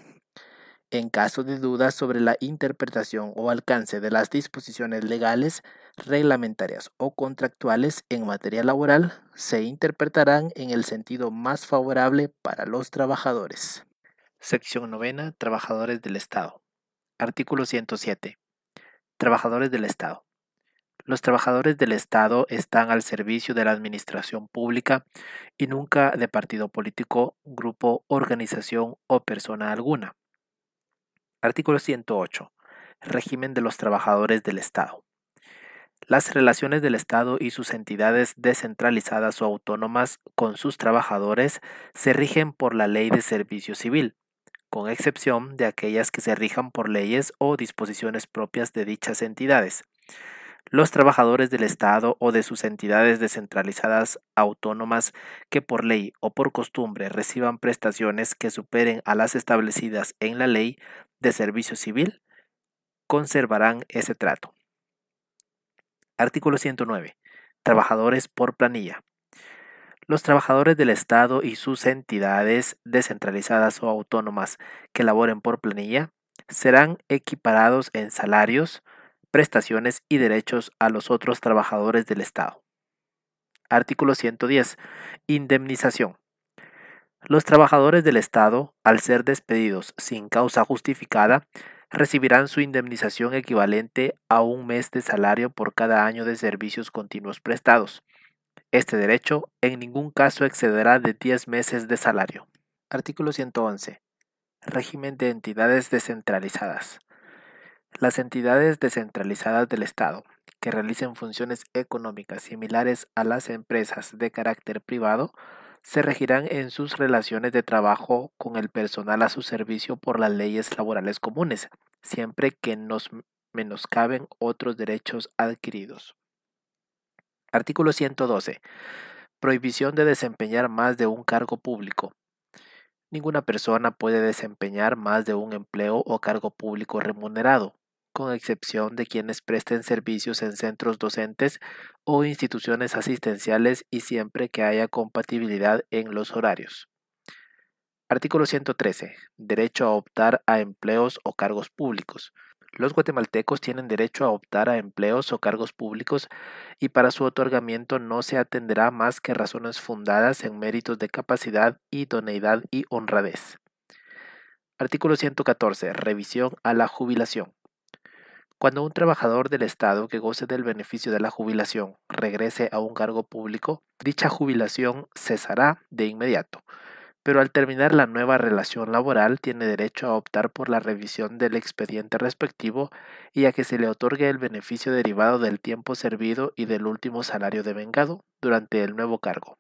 En caso de dudas sobre la interpretación o alcance de las disposiciones legales, reglamentarias o contractuales en materia laboral, se interpretarán en el sentido más favorable para los trabajadores. Sección novena. Trabajadores del Estado. Artículo 107. Trabajadores del Estado. Los trabajadores del Estado están al servicio de la administración pública y nunca de partido político, grupo, organización o persona alguna Artículo 108. Régimen de los trabajadores del Estado. Las relaciones del Estado y sus entidades descentralizadas o autónomas con sus trabajadores se rigen por la Ley de Servicio Civil, con excepción de aquellas que se rijan por leyes o disposiciones propias de dichas entidades. Los trabajadores del Estado o de sus entidades descentralizadas autónomas que por ley o por costumbre reciban prestaciones que superen a las establecidas en la ley de servicio civil conservarán ese trato. Artículo 109. Trabajadores por planilla. Los trabajadores del Estado y sus entidades descentralizadas o autónomas que laboren por planilla serán equiparados en salarios, prestaciones y derechos a los otros trabajadores del Estado. Artículo 110. Indemnización. Los trabajadores del Estado, al ser despedidos sin causa justificada, recibirán su indemnización equivalente a un mes de salario por cada año de servicios continuos prestados. Este derecho en ningún caso excederá de 10 meses de salario. Artículo 111. Régimen de entidades descentralizadas. Las entidades descentralizadas del Estado que realicen funciones económicas similares a las empresas de carácter privado se regirán en sus relaciones de trabajo con el personal a su servicio por las leyes laborales comunes, siempre que nos menoscaben otros derechos adquiridos. Artículo 112. Prohibición de desempeñar más de un cargo público. Ninguna persona puede desempeñar más de un empleo o cargo público remunerado, con excepción de quienes presten servicios en centros docentes o instituciones asistenciales y siempre que haya compatibilidad en los horarios. Artículo 113. Derecho a optar a empleos o cargos públicos. Los guatemaltecos tienen derecho a optar a empleos o cargos públicos y para su otorgamiento no se atenderá más que razones fundadas en méritos de capacidad, idoneidad y honradez. Artículo 114. Revisión a la jubilación. Cuando un trabajador del Estado que goce del beneficio de la jubilación regrese a un cargo público, dicha jubilación cesará de inmediato, pero al terminar la nueva relación laboral tiene derecho a optar por la revisión del expediente respectivo y a que se le otorgue el beneficio derivado del tiempo servido y del último salario devengado durante el nuevo cargo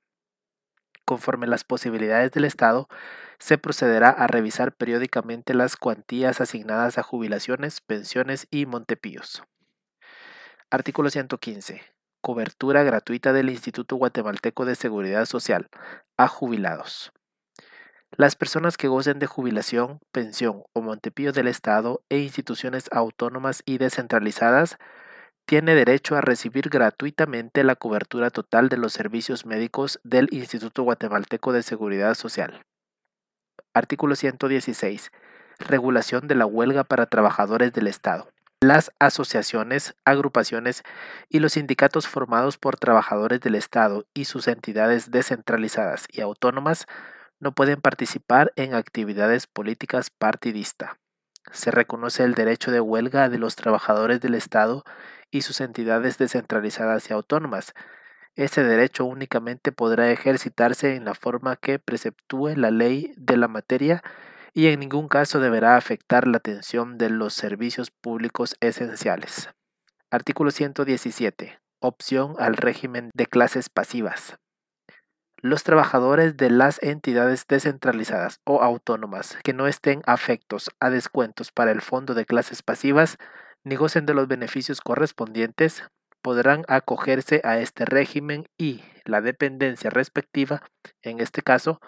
conforme las posibilidades del Estado, se procederá a revisar periódicamente las cuantías asignadas a jubilaciones, pensiones y montepíos. Artículo 115. Cobertura gratuita del Instituto Guatemalteco de Seguridad Social a jubilados. Las personas que gocen de jubilación, pensión o montepío del Estado e instituciones autónomas y descentralizadas tiene derecho a recibir gratuitamente la cobertura total de los servicios médicos del Instituto Guatemalteco de Seguridad Social. Artículo 116. Regulación de la huelga para trabajadores del Estado. Las asociaciones, agrupaciones y los sindicatos formados por trabajadores del Estado y sus entidades descentralizadas y autónomas no pueden participar en actividades políticas partidistas. Se reconoce el derecho de huelga de los trabajadores del Estado y sus entidades descentralizadas y autónomas. Este derecho únicamente podrá ejercitarse en la forma que preceptúe la ley de la materia y en ningún caso deberá afectar la atención de los servicios públicos esenciales. Artículo 117. Opción al régimen de clases pasivas. Los trabajadores de las entidades descentralizadas o autónomas que no estén afectos a descuentos para el fondo de clases pasivas ni gocen de los beneficios correspondientes, podrán acogerse a este régimen y la dependencia respectiva, en este caso,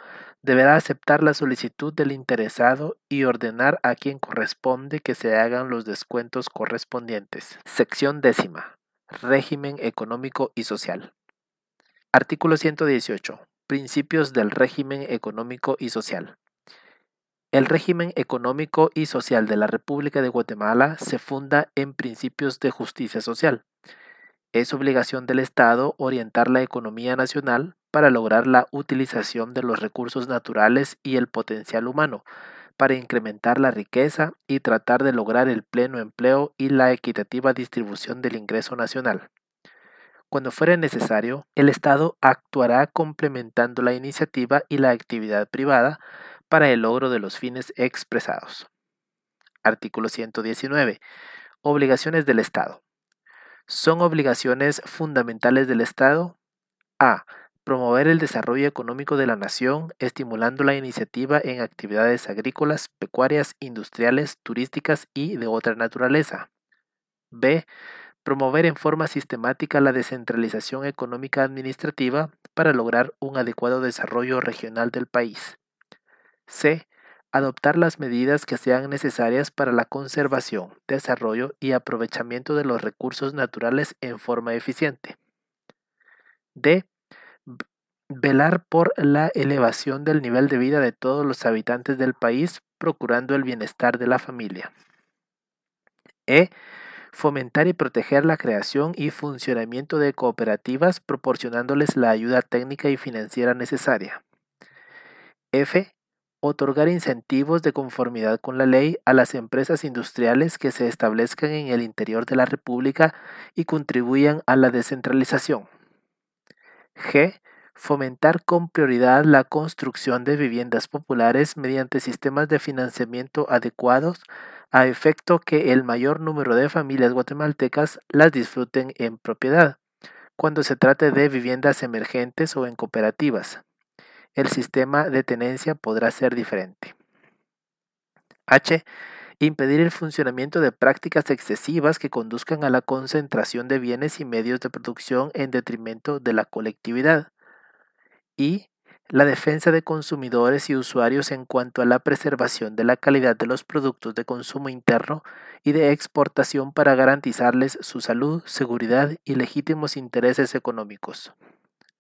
deberá aceptar la solicitud del interesado y ordenar a quien corresponde que se hagan los descuentos correspondientes. Sección décima. Régimen económico y social. Artículo 118. Principios del régimen económico y social. El régimen económico y social de la República de Guatemala se funda en principios de justicia social. Es obligación del Estado orientar la economía nacional para lograr la utilización de los recursos naturales y el potencial humano, para incrementar la riqueza y tratar de lograr el pleno empleo y la equitativa distribución del ingreso nacional. Cuando fuere necesario, el Estado actuará complementando la iniciativa y la actividad privada para el logro de los fines expresados. Artículo 119. Obligaciones del Estado. Son obligaciones fundamentales del Estado a. promover el desarrollo económico de la nación, estimulando la iniciativa en actividades agrícolas, pecuarias, industriales, turísticas y de otra naturaleza. B. Promover en forma sistemática la descentralización económica administrativa para lograr un adecuado desarrollo regional del país. C. Adoptar las medidas que sean necesarias para la conservación, desarrollo y aprovechamiento de los recursos naturales en forma eficiente. D. Velar por la elevación del nivel de vida de todos los habitantes del país, procurando el bienestar de la familia. E. Fomentar y proteger la creación y funcionamiento de cooperativas, proporcionándoles la ayuda técnica y financiera necesaria. F otorgar incentivos de conformidad con la ley a las empresas industriales que se establezcan en el interior de la República y contribuyan a la descentralización. G. Fomentar con prioridad la construcción de viviendas populares mediante sistemas de financiamiento adecuados a efecto que el mayor número de familias guatemaltecas las disfruten en propiedad, cuando se trate de viviendas emergentes o en cooperativas el sistema de tenencia podrá ser diferente. H. Impedir el funcionamiento de prácticas excesivas que conduzcan a la concentración de bienes y medios de producción en detrimento de la colectividad. Y la defensa de consumidores y usuarios en cuanto a la preservación de la calidad de los productos de consumo interno y de exportación para garantizarles su salud, seguridad y legítimos intereses económicos.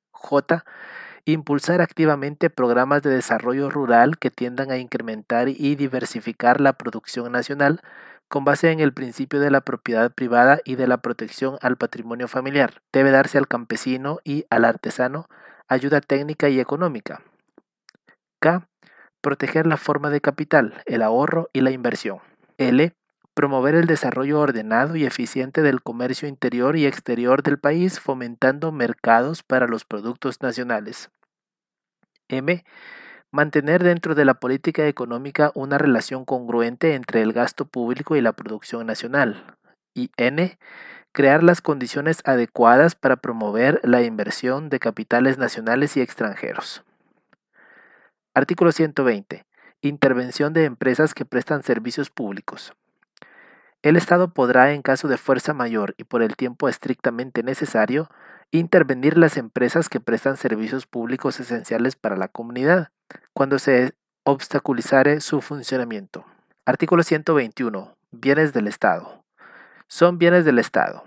J Impulsar activamente programas de desarrollo rural que tiendan a incrementar y diversificar la producción nacional con base en el principio de la propiedad privada y de la protección al patrimonio familiar. Debe darse al campesino y al artesano ayuda técnica y económica. K. Proteger la forma de capital, el ahorro y la inversión. L promover el desarrollo ordenado y eficiente del comercio interior y exterior del país, fomentando mercados para los productos nacionales. M. Mantener dentro de la política económica una relación congruente entre el gasto público y la producción nacional. Y N. Crear las condiciones adecuadas para promover la inversión de capitales nacionales y extranjeros. Artículo 120. Intervención de empresas que prestan servicios públicos. El Estado podrá, en caso de fuerza mayor y por el tiempo estrictamente necesario, intervenir las empresas que prestan servicios públicos esenciales para la comunidad, cuando se obstaculizare su funcionamiento. Artículo 121. Bienes del Estado. Son bienes del Estado.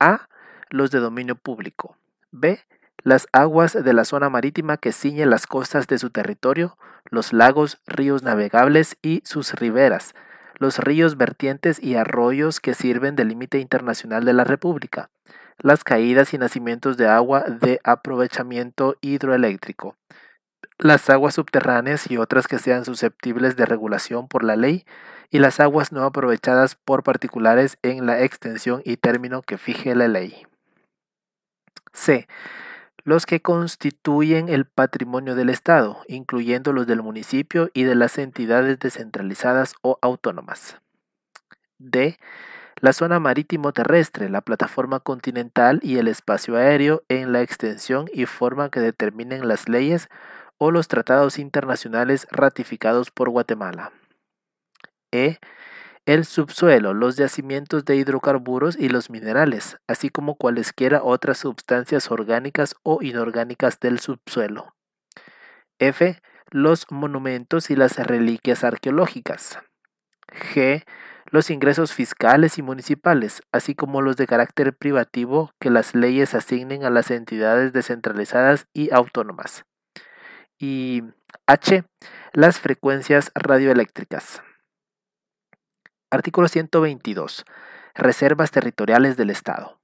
A. Los de dominio público. B. Las aguas de la zona marítima que ciñen las costas de su territorio, los lagos, ríos navegables y sus riberas, los ríos vertientes y arroyos que sirven de límite internacional de la República, las caídas y nacimientos de agua de aprovechamiento hidroeléctrico, las aguas subterráneas y otras que sean susceptibles de regulación por la ley, y las aguas no aprovechadas por particulares en la extensión y término que fije la ley. C los que constituyen el patrimonio del Estado, incluyendo los del municipio y de las entidades descentralizadas o autónomas. D. La zona marítimo terrestre, la plataforma continental y el espacio aéreo en la extensión y forma que determinen las leyes o los tratados internacionales ratificados por Guatemala. E el subsuelo, los yacimientos de hidrocarburos y los minerales, así como cualesquiera otras sustancias orgánicas o inorgánicas del subsuelo. F. Los monumentos y las reliquias arqueológicas. G. Los ingresos fiscales y municipales, así como los de carácter privativo que las leyes asignen a las entidades descentralizadas y autónomas. Y H. Las frecuencias radioeléctricas. Artículo 122. Reservas territoriales del Estado.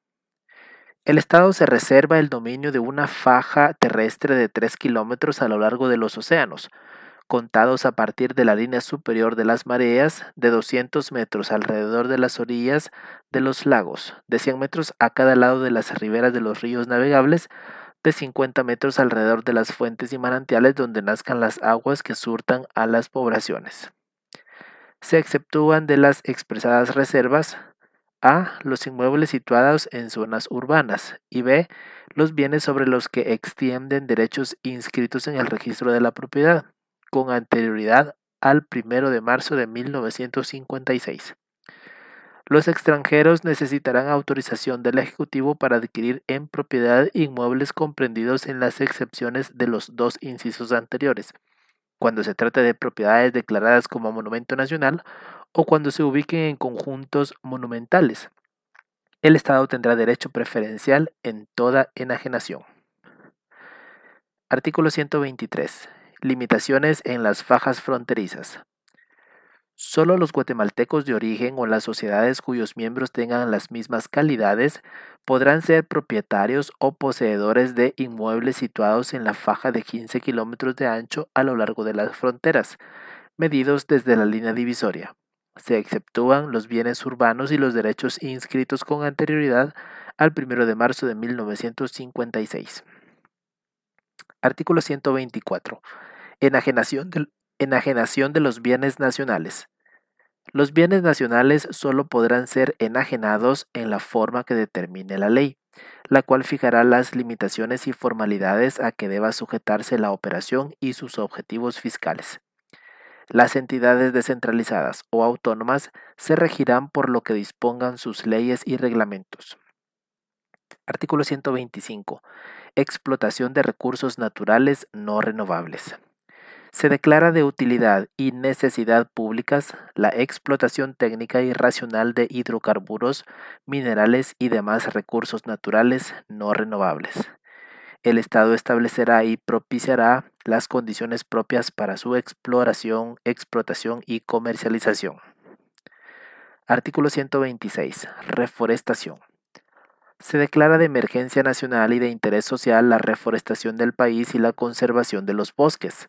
El Estado se reserva el dominio de una faja terrestre de 3 kilómetros a lo largo de los océanos, contados a partir de la línea superior de las mareas, de 200 metros alrededor de las orillas de los lagos, de 100 metros a cada lado de las riberas de los ríos navegables, de 50 metros alrededor de las fuentes y manantiales donde nazcan las aguas que surtan a las poblaciones se exceptúan de las expresadas reservas A. Los inmuebles situados en zonas urbanas. Y B. Los bienes sobre los que extienden derechos inscritos en el registro de la propiedad, con anterioridad al 1 de marzo de 1956. Los extranjeros necesitarán autorización del Ejecutivo para adquirir en propiedad inmuebles comprendidos en las excepciones de los dos incisos anteriores, cuando se trate de propiedades declaradas como monumento nacional o cuando se ubiquen en conjuntos monumentales. El Estado tendrá derecho preferencial en toda enajenación. Artículo 123. Limitaciones en las fajas fronterizas. Solo los guatemaltecos de origen o las sociedades cuyos miembros tengan las mismas calidades podrán ser propietarios o poseedores de inmuebles situados en la faja de 15 kilómetros de ancho a lo largo de las fronteras, medidos desde la línea divisoria. Se exceptúan los bienes urbanos y los derechos inscritos con anterioridad al 1 de marzo de 1956. Artículo 124. Enajenación del, Enajenación de los bienes nacionales. Los bienes nacionales solo podrán ser enajenados en la forma que determine la ley, la cual fijará las limitaciones y formalidades a que deba sujetarse la operación y sus objetivos fiscales. Las entidades descentralizadas o autónomas se regirán por lo que dispongan sus leyes y reglamentos. Artículo 125. Explotación de recursos naturales no renovables. Se declara de utilidad y necesidad públicas la explotación técnica y racional de hidrocarburos, minerales y demás recursos naturales no renovables. El Estado establecerá y propiciará las condiciones propias para su exploración, explotación y comercialización. Artículo 126. Reforestación. Se declara de emergencia nacional y de interés social la reforestación del país y la conservación de los bosques.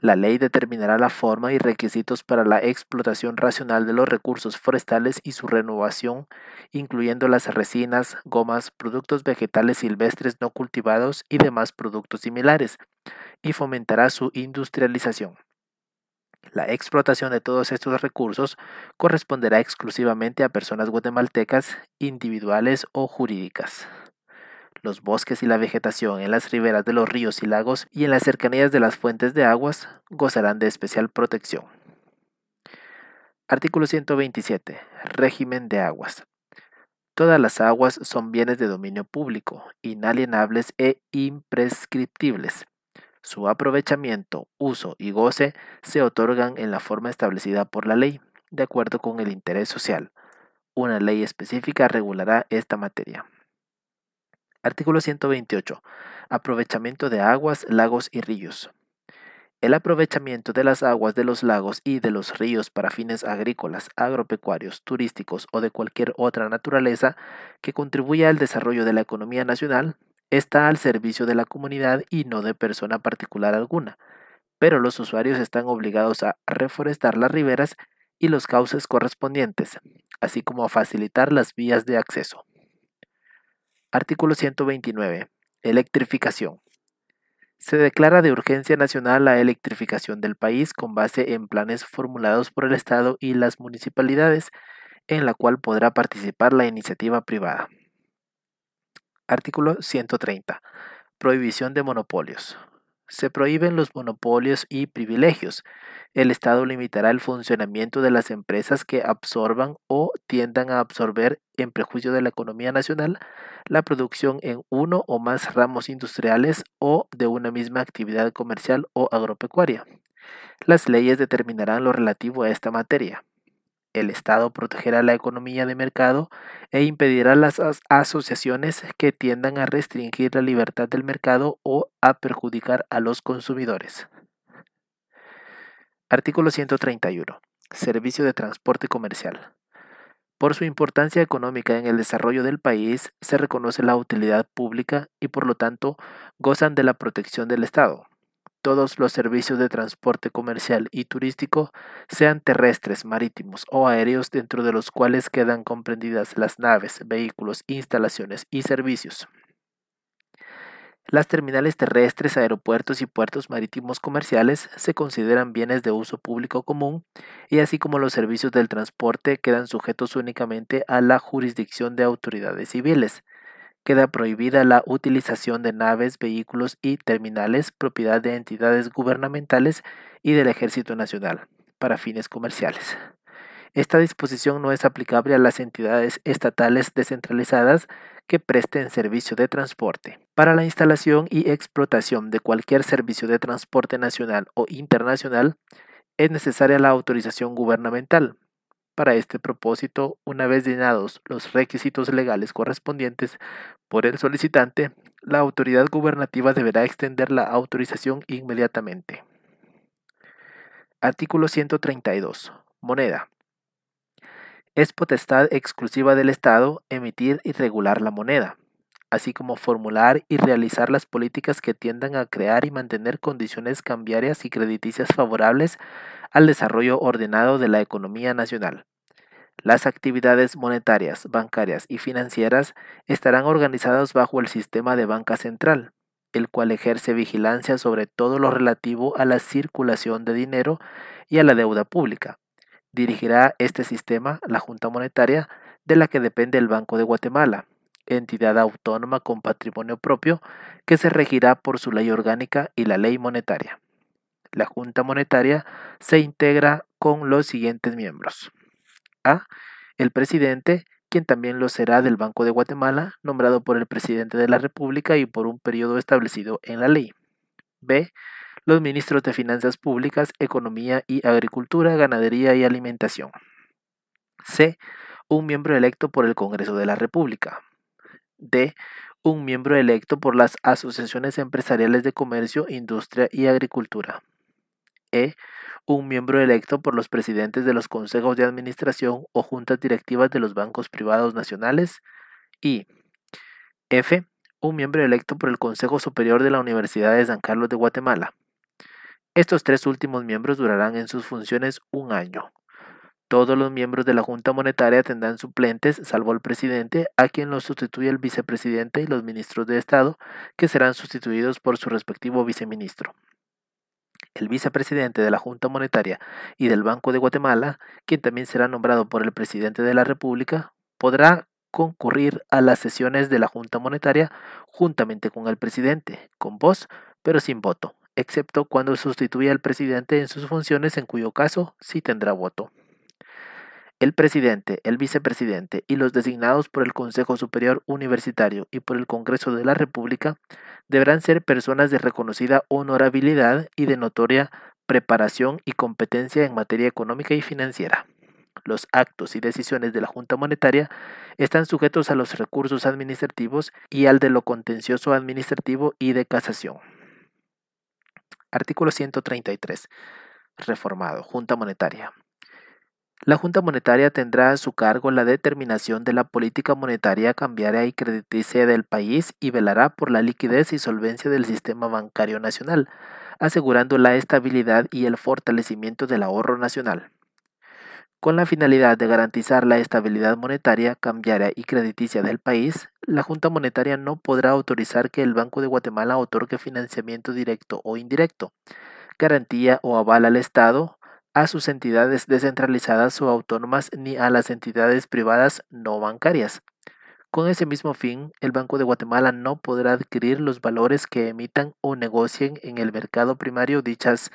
La ley determinará la forma y requisitos para la explotación racional de los recursos forestales y su renovación, incluyendo las resinas, gomas, productos vegetales silvestres no cultivados y demás productos similares, y fomentará su industrialización. La explotación de todos estos recursos corresponderá exclusivamente a personas guatemaltecas, individuales o jurídicas los bosques y la vegetación en las riberas de los ríos y lagos y en las cercanías de las fuentes de aguas gozarán de especial protección. Artículo 127. Régimen de aguas. Todas las aguas son bienes de dominio público, inalienables e imprescriptibles. Su aprovechamiento, uso y goce se otorgan en la forma establecida por la ley, de acuerdo con el interés social. Una ley específica regulará esta materia. Artículo 128. Aprovechamiento de aguas, lagos y ríos. El aprovechamiento de las aguas de los lagos y de los ríos para fines agrícolas, agropecuarios, turísticos o de cualquier otra naturaleza que contribuya al desarrollo de la economía nacional está al servicio de la comunidad y no de persona particular alguna, pero los usuarios están obligados a reforestar las riberas y los cauces correspondientes, así como a facilitar las vías de acceso. Artículo 129. Electrificación. Se declara de urgencia nacional la electrificación del país con base en planes formulados por el Estado y las municipalidades, en la cual podrá participar la iniciativa privada. Artículo 130. Prohibición de monopolios. Se prohíben los monopolios y privilegios. El Estado limitará el funcionamiento de las empresas que absorban o tiendan a absorber, en prejuicio de la economía nacional, la producción en uno o más ramos industriales o de una misma actividad comercial o agropecuaria. Las leyes determinarán lo relativo a esta materia. El Estado protegerá la economía de mercado e impedirá las asociaciones que tiendan a restringir la libertad del mercado o a perjudicar a los consumidores. Artículo 131. Servicio de transporte comercial. Por su importancia económica en el desarrollo del país, se reconoce la utilidad pública y por lo tanto gozan de la protección del Estado todos los servicios de transporte comercial y turístico, sean terrestres, marítimos o aéreos, dentro de los cuales quedan comprendidas las naves, vehículos, instalaciones y servicios. Las terminales terrestres, aeropuertos y puertos marítimos comerciales se consideran bienes de uso público común y así como los servicios del transporte quedan sujetos únicamente a la jurisdicción de autoridades civiles. Queda prohibida la utilización de naves, vehículos y terminales propiedad de entidades gubernamentales y del Ejército Nacional para fines comerciales. Esta disposición no es aplicable a las entidades estatales descentralizadas que presten servicio de transporte. Para la instalación y explotación de cualquier servicio de transporte nacional o internacional, es necesaria la autorización gubernamental. Para este propósito, una vez llenados los requisitos legales correspondientes por el solicitante, la autoridad gubernativa deberá extender la autorización inmediatamente. Artículo 132. Moneda. Es potestad exclusiva del Estado emitir y regular la moneda, así como formular y realizar las políticas que tiendan a crear y mantener condiciones cambiarias y crediticias favorables al desarrollo ordenado de la economía nacional. Las actividades monetarias, bancarias y financieras estarán organizadas bajo el sistema de banca central, el cual ejerce vigilancia sobre todo lo relativo a la circulación de dinero y a la deuda pública, Dirigirá este sistema la Junta Monetaria, de la que depende el Banco de Guatemala, entidad autónoma con patrimonio propio que se regirá por su ley orgánica y la ley monetaria. La Junta Monetaria se integra con los siguientes miembros. A. El presidente, quien también lo será del Banco de Guatemala, nombrado por el presidente de la República y por un periodo establecido en la ley. B los ministros de Finanzas Públicas, Economía y Agricultura, Ganadería y Alimentación. C. Un miembro electo por el Congreso de la República. D. Un miembro electo por las asociaciones empresariales de comercio, industria y agricultura. E. Un miembro electo por los presidentes de los consejos de administración o juntas directivas de los bancos privados nacionales. Y F. Un miembro electo por el Consejo Superior de la Universidad de San Carlos de Guatemala. Estos tres últimos miembros durarán en sus funciones un año. Todos los miembros de la Junta Monetaria tendrán suplentes, salvo el presidente, a quien los sustituye el vicepresidente y los ministros de Estado, que serán sustituidos por su respectivo viceministro. El vicepresidente de la Junta Monetaria y del Banco de Guatemala, quien también será nombrado por el presidente de la República, podrá concurrir a las sesiones de la Junta Monetaria juntamente con el presidente, con voz, pero sin voto, excepto cuando sustituya al presidente en sus funciones, en cuyo caso sí tendrá voto. El presidente, el vicepresidente y los designados por el Consejo Superior Universitario y por el Congreso de la República deberán ser personas de reconocida honorabilidad y de notoria preparación y competencia en materia económica y financiera. Los actos y decisiones de la Junta Monetaria están sujetos a los recursos administrativos y al de lo contencioso administrativo y de casación. Artículo 133. Reformado. Junta Monetaria. La Junta Monetaria tendrá a su cargo la determinación de la política monetaria cambiaria y crediticia del país y velará por la liquidez y solvencia del sistema bancario nacional, asegurando la estabilidad y el fortalecimiento del ahorro nacional. Con la finalidad de garantizar la estabilidad monetaria, cambiaria y crediticia del país, la Junta Monetaria no podrá autorizar que el Banco de Guatemala otorgue financiamiento directo o indirecto, garantía o aval al Estado, a sus entidades descentralizadas o autónomas ni a las entidades privadas no bancarias. Con ese mismo fin, el Banco de Guatemala no podrá adquirir los valores que emitan o negocien en el mercado primario dichas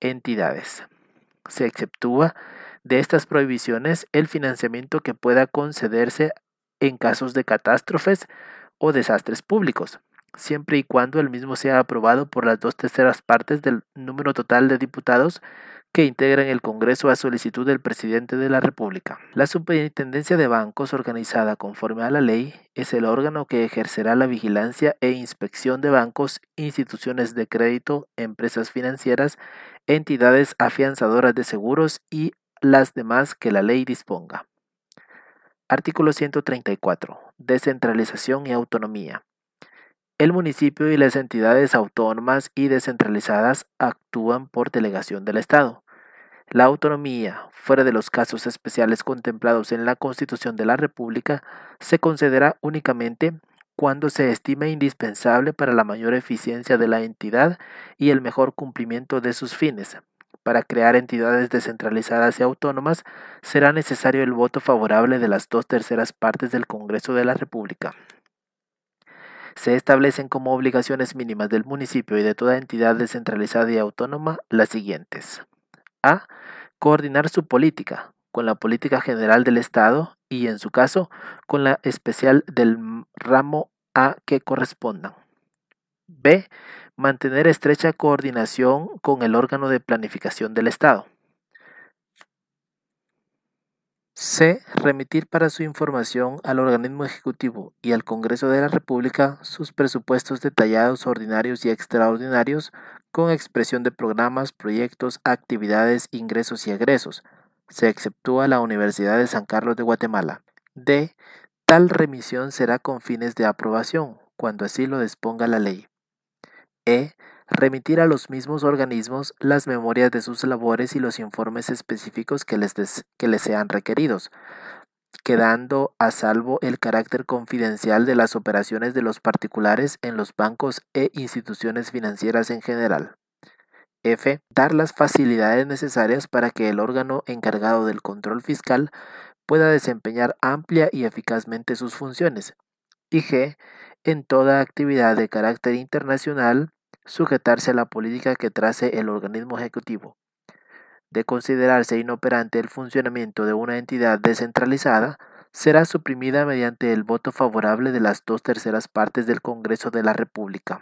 entidades. Se exceptúa de estas prohibiciones el financiamiento que pueda concederse en casos de catástrofes o desastres públicos, siempre y cuando el mismo sea aprobado por las dos terceras partes del número total de diputados que integran el Congreso a solicitud del presidente de la República. La Superintendencia de Bancos, organizada conforme a la ley, es el órgano que ejercerá la vigilancia e inspección de bancos, instituciones de crédito, empresas financieras, entidades afianzadoras de seguros y las demás que la ley disponga. Artículo 134. Descentralización y autonomía. El municipio y las entidades autónomas y descentralizadas actúan por delegación del Estado. La autonomía, fuera de los casos especiales contemplados en la Constitución de la República, se concederá únicamente cuando se estime indispensable para la mayor eficiencia de la entidad y el mejor cumplimiento de sus fines. Para crear entidades descentralizadas y autónomas será necesario el voto favorable de las dos terceras partes del Congreso de la República. Se establecen como obligaciones mínimas del municipio y de toda entidad descentralizada y autónoma las siguientes. A. Coordinar su política con la política general del Estado y, en su caso, con la especial del ramo A que correspondan. B. Mantener estrecha coordinación con el órgano de planificación del Estado. C. Remitir para su información al organismo ejecutivo y al Congreso de la República sus presupuestos detallados, ordinarios y extraordinarios, con expresión de programas, proyectos, actividades, ingresos y egresos. Se exceptúa la Universidad de San Carlos de Guatemala. D. Tal remisión será con fines de aprobación, cuando así lo disponga la ley. E remitir a los mismos organismos las memorias de sus labores y los informes específicos que les, sean requeridos, quedando a salvo el carácter confidencial de las operaciones de los particulares en los bancos e instituciones financieras en general. F. Dar las facilidades necesarias para que el órgano encargado del control fiscal pueda desempeñar amplia y eficazmente sus funciones. Y G en toda actividad de carácter internacional sujetarse a la política que trace el organismo ejecutivo. De considerarse inoperante el funcionamiento de una entidad descentralizada, será suprimida mediante el voto favorable de las dos terceras partes del Congreso de la República.